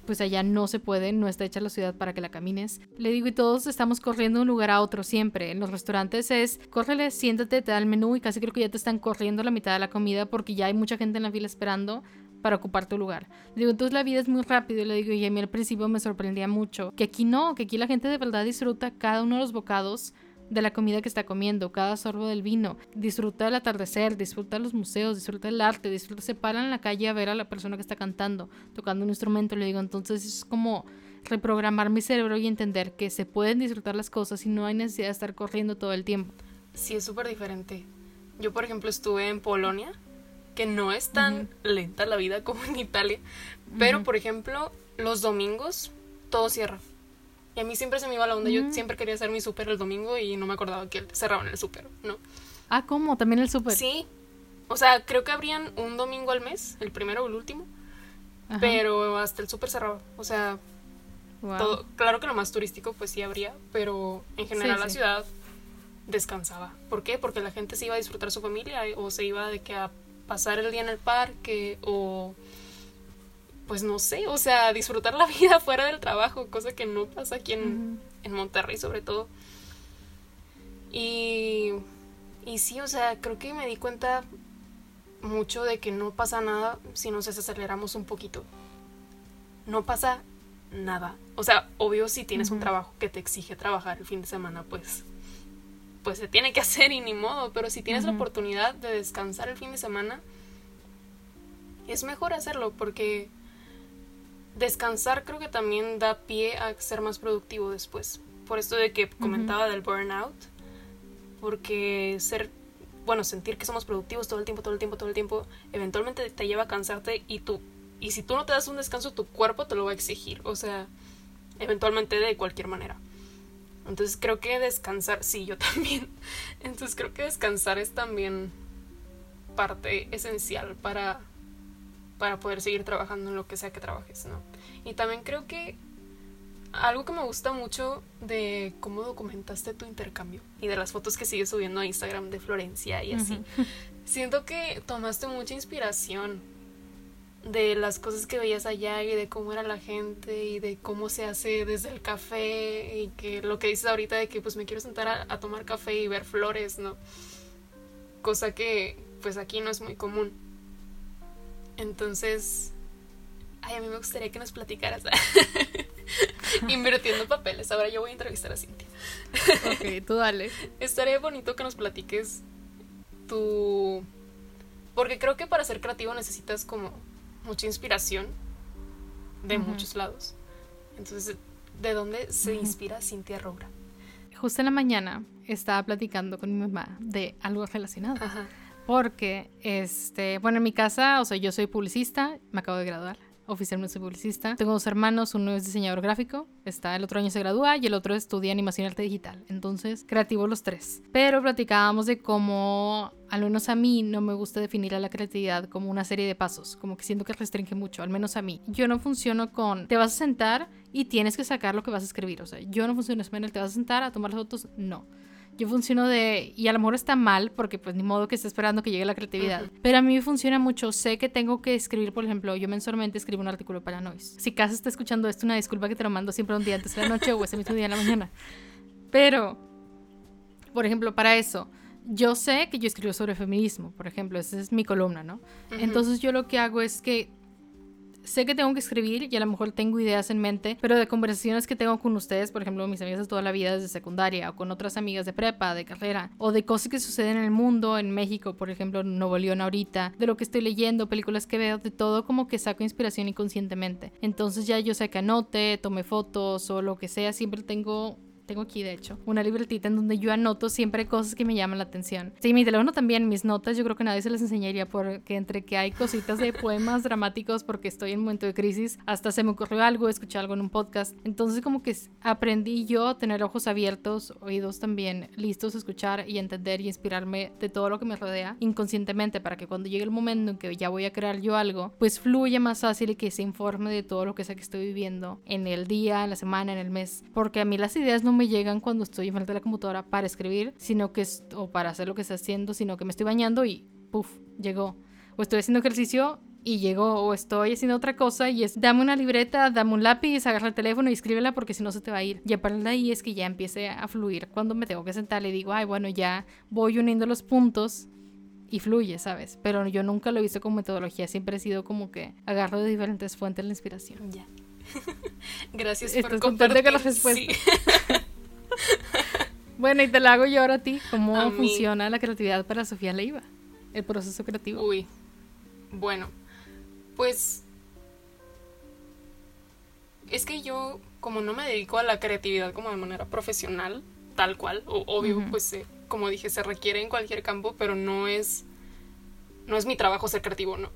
pues allá no se puede, no está hecha la ciudad para que la camines. Le digo, y todos estamos corriendo de un lugar a otro siempre. En los restaurantes es, córrele, siéntate, te da el menú y casi creo que ya te están corriendo la mitad de la comida porque ya hay mucha gente en la fila esperando para ocupar tu lugar. Le digo, entonces la vida es muy rápido. Y le digo, y a mí al principio me sorprendía mucho que aquí no, que aquí la gente de verdad disfruta cada uno de los bocados de la comida que está comiendo, cada sorbo del vino, disfruta el atardecer, disfruta los museos, disfruta el arte, disfruta, se para en la calle a ver a la persona que está cantando, tocando un instrumento, le digo, entonces es como reprogramar mi cerebro y entender que se pueden disfrutar las cosas y no hay necesidad de estar corriendo todo el tiempo. Sí, es súper diferente. Yo, por ejemplo, estuve en Polonia, que no es tan lenta la vida como en Italia, pero, por ejemplo, los domingos todo cierra. Y a mí siempre se me iba la onda. Yo siempre quería hacer mi súper el domingo y no me acordaba que cerraban el súper, ¿no? Ah, ¿cómo? ¿También el súper? Sí. O sea, creo que abrían un domingo al mes, el primero o el último. Pero hasta el súper cerraba. O sea, todo, claro que lo más turístico pues sí habría, pero en general la ciudad descansaba. ¿Por qué? Porque la gente se iba a disfrutar su familia o se iba de que a pasar el día en el parque o pues no sé, o sea, disfrutar la vida fuera del trabajo, cosa que no pasa aquí en, Monterrey sobre todo. Y, y sí, o sea, creo que me di cuenta mucho de que no pasa nada si nos aceleramos un poquito. No pasa nada. O sea, obvio si tienes un trabajo que te exige trabajar el fin de semana, pues pues se tiene que hacer y ni modo, pero si tienes la oportunidad de descansar el fin de semana, es mejor hacerlo porque descansar creo que también da pie a ser más productivo después. Por esto de que comentaba del burnout, porque ser, bueno, sentir que somos productivos todo el tiempo, todo el tiempo, todo el tiempo, eventualmente te lleva a cansarte y tú, y si tú no te das un descanso, tu cuerpo te lo va a exigir, o sea, eventualmente de cualquier manera. Entonces creo que descansar, sí, yo también. Entonces creo que descansar es también parte esencial para para poder seguir trabajando en lo que sea que trabajes, ¿no? Y también creo que algo que me gusta mucho de cómo documentaste tu intercambio y de las fotos que sigues subiendo a Instagram de Florencia y así, siento que tomaste mucha inspiración de las cosas que veías allá y de cómo era la gente y de cómo se hace desde el café y que lo que dices ahorita de que pues me quiero sentar a, a tomar café y ver flores, ¿no? Cosa que pues aquí no es muy común. Entonces, ay, a mí me gustaría que nos platicaras. Invirtiendo papeles. Ahora yo voy a entrevistar a Cintia. ok, tú dale. Estaría bonito que nos platiques tu... Porque creo que para ser creativo necesitas como mucha inspiración de muchos lados. Entonces, ¿de dónde se inspira Cintia Roura? Justo en la mañana estaba platicando con mi mamá de algo relacionado. Porque, este, bueno, en mi casa, o sea, yo soy publicista, me acabo de graduar oficialmente soy publicista. Tengo dos hermanos, uno es diseñador gráfico, está el otro año se gradúa y el otro estudia animación y arte digital. Entonces, creativo los tres. Pero platicábamos de cómo, al menos a mí, no me gusta definir a la creatividad como una serie de pasos, como que siento que restringe mucho, al menos a mí. Yo no funciono con, te vas a sentar y tienes que sacar lo que vas a escribir. O sea, yo no funciono en el te vas a sentar a tomar las fotos, no. Yo funciono de, y a lo mejor está mal, porque pues ni modo que esté esperando que llegue la creatividad, pero a mí me funciona mucho. Sé que tengo que escribir, por ejemplo, yo mensualmente escribo un artículo para Noise. Si Casa está escuchando esto, una disculpa que te lo mando siempre un día antes de la noche o ese mismo día en la mañana. Pero, por ejemplo, para eso, yo sé que yo escribo sobre feminismo, por ejemplo, esa es mi columna, ¿no? Entonces yo lo que hago es que sé que tengo que escribir y a lo mejor tengo ideas en mente, pero de conversaciones que tengo con ustedes, por ejemplo, mis amigas de toda la vida desde secundaria o con otras amigas de prepa, de carrera, o de cosas que suceden en el mundo, en México, por ejemplo, Nuevo León ahorita, de lo que estoy leyendo, películas que veo, de todo como que saco inspiración inconscientemente. Entonces ya yo sé que anote, tome fotos o lo que sea, siempre tengo tengo aquí de hecho, una libretita en donde yo anoto siempre cosas que me llaman la atención. Sí, mi teléfono también, mis notas, yo creo que nadie se las enseñaría porque entre que hay cositas de poemas dramáticos porque estoy en un momento de crisis, hasta se me ocurrió algo, escuché algo en un podcast. Entonces como que aprendí yo a tener ojos abiertos, oídos también listos a escuchar y entender y inspirarme de todo lo que me rodea inconscientemente para que cuando llegue el momento en que ya voy a crear yo algo, pues fluya más fácil y que se informe de todo lo que sé que estoy viviendo en el día, en la semana, en el mes. Porque a mí las ideas no me llegan cuando estoy enfrente de la computadora para escribir, sino que es, o para hacer lo que estoy haciendo, sino que me estoy bañando y puff, llegó. O estoy haciendo ejercicio y llegó, o estoy haciendo otra cosa y es dame una libreta, dame un lápiz, agarra el teléfono y escríbela porque si no se te va a ir. Y a partir de ahí es que ya empiece a fluir. Cuando me tengo que sentar le digo, ay, bueno, ya voy uniendo los puntos y fluye, ¿sabes? Pero yo nunca lo he visto como metodología, siempre he sido como que agarro de diferentes fuentes la inspiración. Ya. Gracias por compartir. con la respuesta. bueno, y te la hago yo ahora a ti. ¿Cómo funciona la creatividad para Sofía Leiva? El proceso creativo. Uy. Bueno, pues. Es que yo, como no me dedico a la creatividad como de manera profesional, tal cual, o, obvio, pues eh, como dije, se requiere en cualquier campo, pero no es. No es mi trabajo ser creativo, ¿no?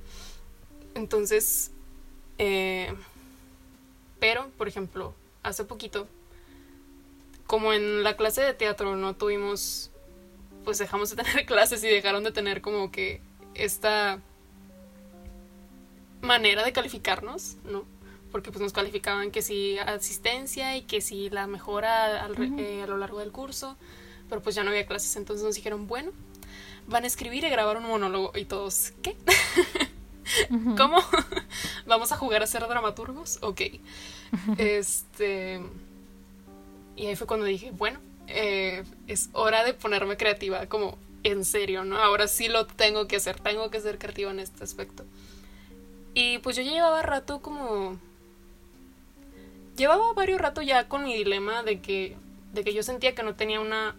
Entonces. Eh, pero, por ejemplo, hace poquito como en la clase de teatro no tuvimos, pues dejamos de tener clases y dejaron de tener como que esta manera de calificarnos, ¿no? Porque pues nos calificaban que si asistencia y que si la mejora eh, a lo largo del curso, pero pues ya no había clases, entonces nos dijeron, bueno, van a escribir y grabar un monólogo y todos, ¿qué? ¿Cómo? ¿Vamos a jugar a ser dramaturgos? Ok. Este y ahí fue cuando dije, bueno, eh, es hora de ponerme creativa, como en serio, ¿no? Ahora sí lo tengo que hacer, tengo que ser creativa en este aspecto. Y pues yo llevaba rato como... Llevaba varios rato ya con mi dilema de que, de que yo sentía que no tenía una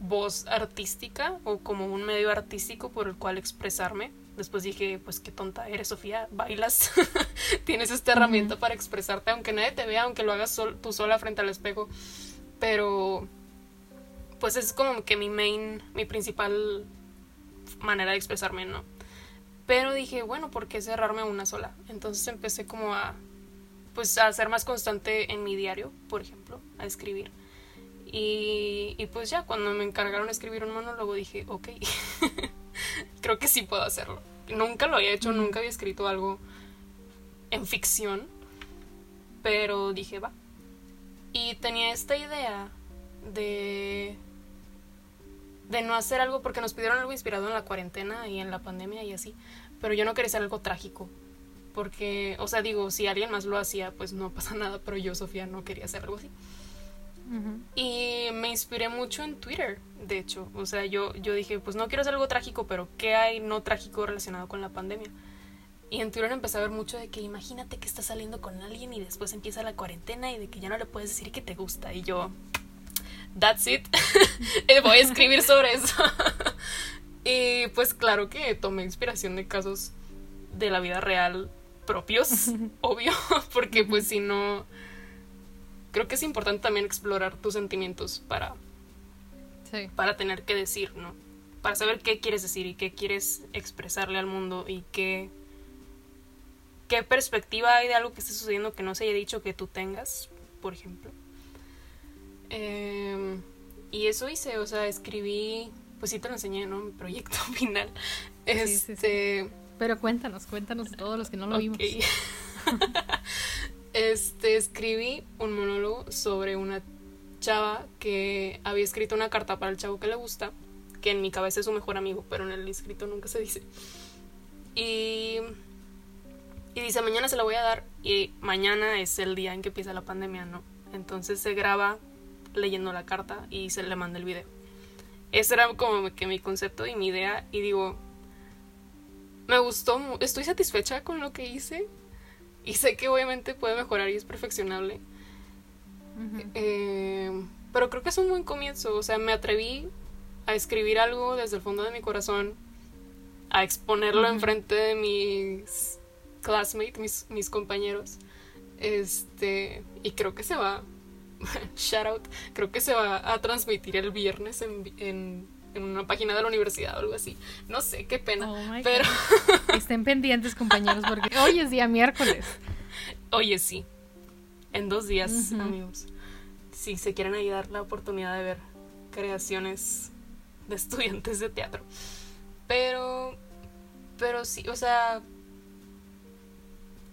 voz artística o como un medio artístico por el cual expresarme. Después dije, pues qué tonta eres, Sofía, bailas, tienes esta herramienta para expresarte, aunque nadie te vea, aunque lo hagas tú sola frente al espejo. Pero, pues es como que mi main, mi principal manera de expresarme, ¿no? Pero dije, bueno, ¿por qué cerrarme a una sola? Entonces empecé como a, pues a ser más constante en mi diario, por ejemplo, a escribir. Y, y pues ya, cuando me encargaron de escribir un monólogo dije, ok. creo que sí puedo hacerlo. Nunca lo había hecho, nunca había escrito algo en ficción, pero dije, va. Y tenía esta idea de de no hacer algo porque nos pidieron algo inspirado en la cuarentena y en la pandemia y así, pero yo no quería hacer algo trágico. Porque, o sea, digo, si alguien más lo hacía, pues no pasa nada, pero yo, Sofía, no quería hacer algo así. Y me inspiré mucho en Twitter, de hecho. O sea, yo, yo dije, pues no quiero hacer algo trágico, pero ¿qué hay no trágico relacionado con la pandemia? Y en Twitter empecé a ver mucho de que imagínate que estás saliendo con alguien y después empieza la cuarentena y de que ya no le puedes decir que te gusta. Y yo, that's it. Voy a escribir sobre eso. y pues claro que tomé inspiración de casos de la vida real propios, obvio, porque pues si no, creo que es importante también explorar tus sentimientos para, para tener que decir, ¿no? Para saber qué quieres decir y qué quieres expresarle al mundo y qué, qué perspectiva hay de algo que esté sucediendo que no se haya dicho que tú tengas, por ejemplo. Em, y eso hice, o sea, escribí, pues sí te lo enseñé, ¿no? Mi proyecto final. Este. Pero cuéntanos, cuéntanos todos los que no lo vimos. este, escribí un monólogo sobre una chava que había escrito una carta para el chavo que le gusta, que en mi cabeza es su mejor amigo, pero en el escrito nunca se dice. Y, y dice, mañana se la voy a dar y mañana es el día en que empieza la pandemia, ¿no? Entonces se graba leyendo la carta y se le manda el video. Ese era como que mi concepto y mi idea y digo, me gustó, estoy satisfecha con lo que hice y sé que obviamente puede mejorar y es perfeccionable. Eh, pero creo que es un buen comienzo, o sea, me atreví a escribir algo desde el fondo de mi corazón, a exponerlo enfrente de mis classmates, mis, mis compañeros. Este, y creo que se va, shout out, creo que se va a transmitir el viernes en en una página de la universidad o algo así. No sé, qué pena. Oh pero estén pendientes, compañeros, porque hoy es día miércoles. Oye, sí. En dos días, amigos. Si se quieren ayudar la oportunidad de ver creaciones de estudiantes de teatro. Pero pero sí, o sea,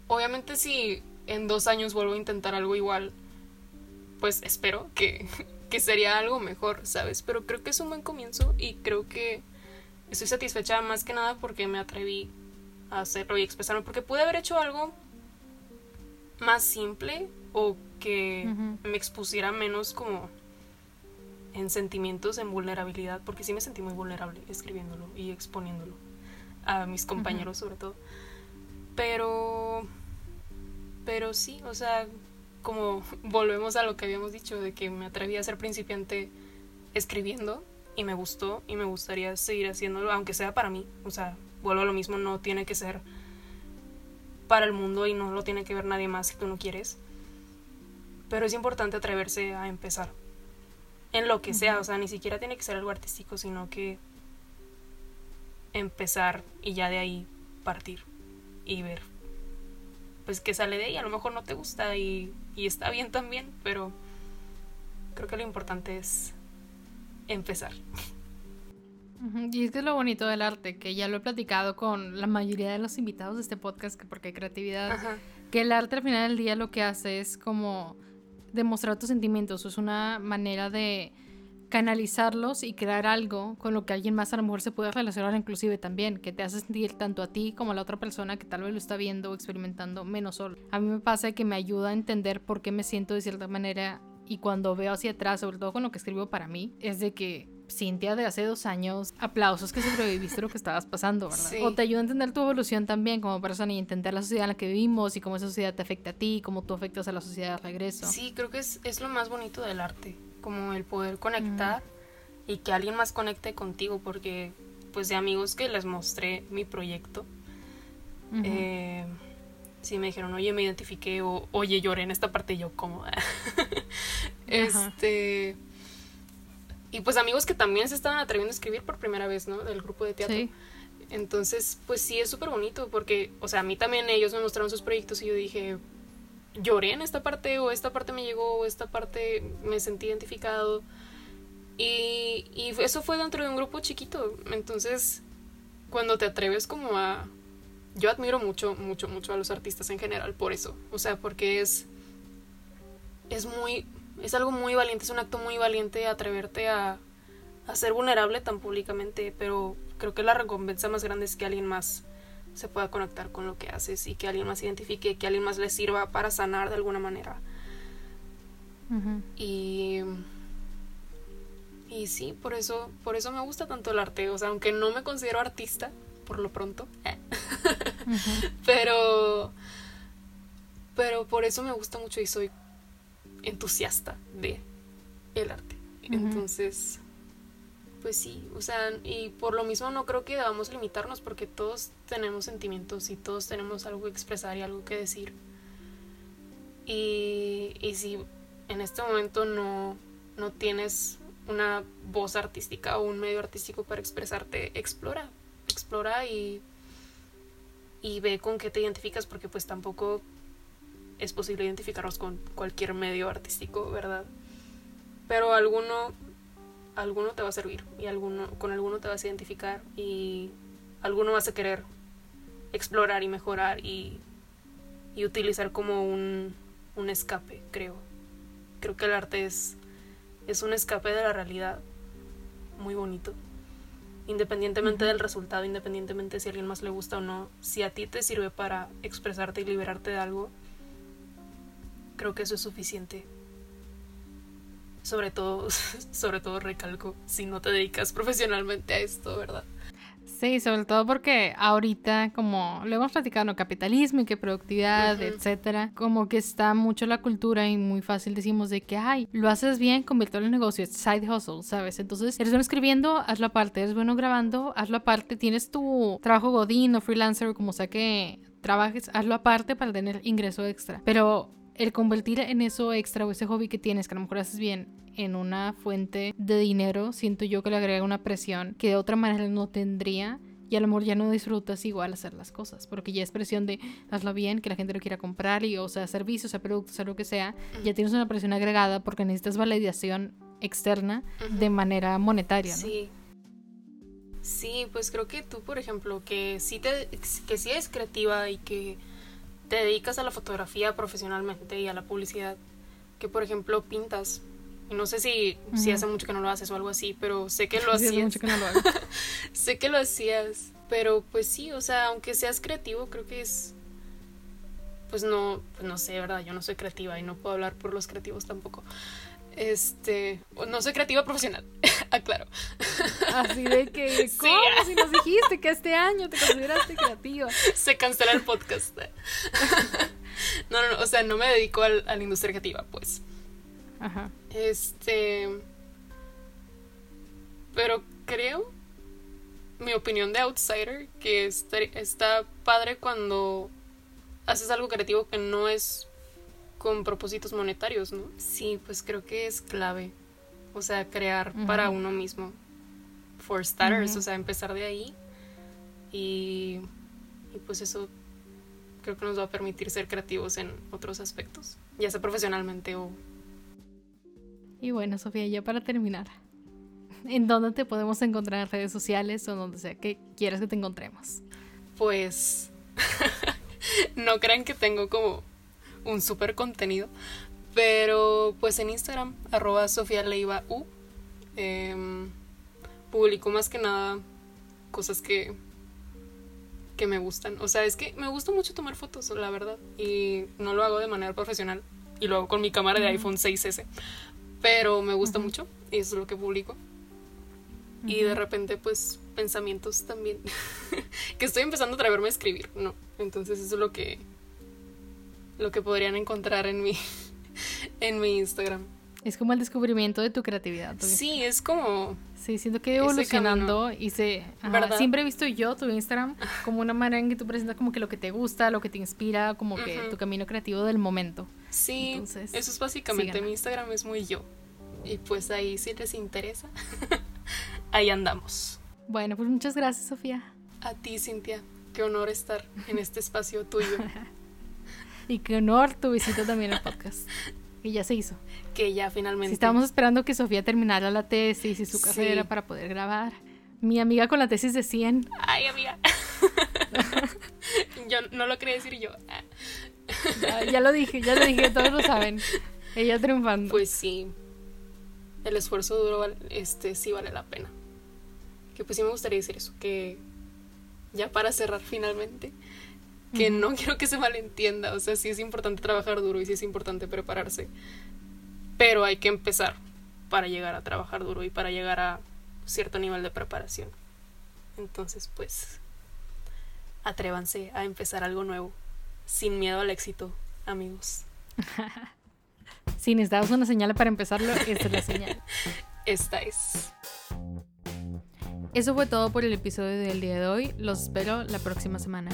obviamente si en dos años vuelvo a intentar algo igual, pues espero que, que sería algo mejor, ¿sabes? Pero creo que es un buen comienzo y creo que estoy satisfecha más que nada porque me atreví a hacerlo y expresarlo, porque pude haber hecho algo más simple o que me expusiera menos como en sentimientos, en vulnerabilidad, porque sí me sentí muy vulnerable escribiéndolo y exponiéndolo a mis compañeros sobre todo. Pero, pero sí, o sea, como volvemos a lo que habíamos dicho, de que me atreví a ser principiante escribiendo y me gustó y me gustaría seguir haciéndolo, aunque sea para mí. O sea, vuelvo a lo mismo, no tiene que ser para el mundo y no lo tiene que ver nadie más si tú no quieres. Pero es importante atreverse a empezar. En lo que sea, o sea, ni siquiera tiene que ser algo artístico, sino que empezar y ya de ahí partir y ver pues que sale de ahí. A lo mejor no te gusta y, está bien también, pero creo que lo importante es empezar. Y es que es lo bonito del arte, que ya lo he platicado con la mayoría de los invitados de este podcast, que porque hay creatividad, que el arte al final del día lo que hace es como demostrar tus sentimientos, es una manera de canalizarlos y crear algo con lo que alguien más a lo mejor se puede relacionar inclusive también, que te hace sentir tanto a ti como a la otra persona que tal vez lo está viendo o experimentando menos solo. A mí me pasa que me ayuda a entender por qué me siento de cierta manera y cuando veo hacia atrás, sobre todo con lo que escribo para mí, es de que Cintia de hace dos años, aplausos que sobreviviste lo que estabas pasando, ¿verdad? O te ayuda a entender tu evolución también como persona y entender la sociedad en la que vivimos y cómo esa sociedad te afecta a ti, cómo tú afectas a la sociedad de regreso. Sí, creo que es, es lo más bonito del arte como el poder conectar y que alguien más conecte contigo, porque pues de amigos que les mostré mi proyecto, eh, sí me dijeron, oye, me identifiqué, o oye, lloré en esta parte, yo cómoda. este. Y pues amigos que también se estaban atreviendo a escribir por primera vez, ¿no? Del grupo de teatro. Entonces, pues sí, es súper bonito porque, o sea, a mí también ellos me mostraron sus proyectos y yo dije, lloré en esta parte o esta parte me llegó o esta parte me sentí identificado. Y, y eso fue dentro de un grupo chiquito. Entonces, cuando te atreves como a... Yo admiro mucho, mucho, mucho a los artistas en general por eso. O sea, porque es... Es muy... Es algo muy valiente, es un acto muy valiente atreverte a, a ser vulnerable tan públicamente, pero creo que la recompensa más grande es que alguien más se pueda conectar con lo que haces y que alguien más identifique, que alguien más le sirva para sanar de alguna manera. Y y sí, por eso por eso me gusta tanto el arte, o sea, aunque no me considero artista por lo pronto. pero pero por eso me gusta mucho y soy entusiasta de el arte. Entonces, pues sí, o sea, y por lo mismo no creo que debamos limitarnos porque todos tenemos sentimientos y todos tenemos algo que expresar y algo que decir. Y, y si en este momento no, no tienes una voz artística o un medio artístico para expresarte, explora, explora y, y ve con qué te identificas porque pues tampoco es posible identificarnos con cualquier medio artístico, ¿verdad? Pero alguno, alguno te va a servir y alguno, con alguno te vas a identificar y alguno vas a querer explorar y mejorar y, y utilizar como un, un escape, creo. Creo que el arte es, es un escape de la realidad muy bonito. Independientemente del resultado, independientemente si a alguien más le gusta o no, si a ti te sirve para expresarte y liberarte de algo, creo que eso es suficiente. Sobre todo, sobre todo recalco, si no te dedicas profesionalmente a esto, ¿verdad? Sí, sobre todo porque ahorita, como lo hemos platicado, ¿no? capitalismo y que productividad, etcétera, como que está mucho la cultura y muy fácil decimos de que, ay, lo haces bien, conviértelo en negocio, es side hustle, ¿sabes? Entonces, eres bueno escribiendo, hazlo aparte, eres bueno grabando, hazlo aparte, tienes tu trabajo godín o freelancer o como sea que trabajes, hazlo aparte para tener ingreso extra. Pero el convertir en eso extra o ese hobby que tienes, que a lo mejor haces bien, en una fuente de dinero, siento yo que le agrega una presión que de otra manera no tendría y a lo mejor ya no disfrutas igual hacer las cosas, porque ya es presión de hazlo bien, que la gente lo quiera comprar, y o sea, servicios, sea productos, sea lo que sea, ya tienes una presión agregada porque necesitas validación externa de manera monetaria, ¿no? Sí. Sí, pues creo que tú, por ejemplo, que sí, te, que sí eres creativa y que te dedicas a la fotografía profesionalmente y a la publicidad, que por ejemplo pintas. Y no sé si, si hace mucho que no lo haces o algo así, pero sé que lo hacías. mucho que no lo hago. sé que lo hacías, pero pues sí, o sea, aunque seas creativo, creo que es pues no, pues no sé, ¿verdad? Yo no soy creativa y no puedo hablar por los creativos tampoco. Este, no soy creativa profesional, aclaro. Así de que, ¿cómo? Si nos dijiste que este año te consideraste creativa. Se cancela el podcast. no, no, no, o sea, no me dedico al, a la industria creativa, pues. Ajá. Este. Pero creo, mi opinión de outsider, que está, está padre cuando haces algo creativo que no es con propósitos monetarios, ¿no? Sí, pues creo que es clave. O sea, crear para uno mismo. For starters, o sea, empezar de ahí. Y, y pues eso creo que nos va a permitir ser creativos en otros aspectos, ya sea profesionalmente o... Y bueno, Sofía, ya para terminar, ¿en dónde te podemos encontrar en redes sociales o donde sea que quieras que te encontremos? Pues no crean que tengo como un súper contenido. Pero pues en Instagram, arroba Sofía Leiva U, em, publico más que nada cosas que, que me gustan. O sea, es que me gusta mucho tomar fotos, la verdad. Y no lo hago de manera profesional. Y lo hago con mi cámara de iPhone 6S. Pero me gusta mucho y eso es lo que publico. Y de repente, pues, pensamientos también. que estoy empezando a atreverme a escribir, ¿no? Entonces eso es lo que lo que podrían encontrar en mi, en mi Instagram. Es como el descubrimiento de tu creatividad. Sí, es como... Sí, siento que evolucionando y se... siempre he visto yo tu Instagram como una manera en que tú presentas como que lo que te gusta, lo que te inspira, como que tu camino creativo del momento. Sí, eso es básicamente, mi Instagram es muy yo. Y pues ahí si les interesa, ahí andamos. Bueno, pues muchas gracias, Sofía. A ti, Cintia. Qué honor estar en este espacio tuyo. Y qué honor tu visita también al podcast. Y ya se hizo. Que ya finalmente. Si estábamos esperando que Sofía terminara la tesis y su carrera para poder grabar. Mi amiga con la tesis de 100. Ay, amiga. yo no lo quería decir yo. ya, lo dije, ya lo dije, todos lo saben. Ella triunfando. Pues sí. El esfuerzo duro este sí vale la pena. Que pues sí me gustaría decir eso, que ya para cerrar finalmente, que no quiero que se malentienda, o sea, sí es importante trabajar duro y sí es importante prepararse, pero hay que empezar para llegar a trabajar duro y para llegar a cierto nivel de preparación. Entonces, pues, atrévanse a empezar algo nuevo, sin miedo al éxito, amigos. si necesitamos una señal para empezarlo, esta es la señal. esta es. Eso fue todo por el episodio del día de hoy. Los espero la próxima semana.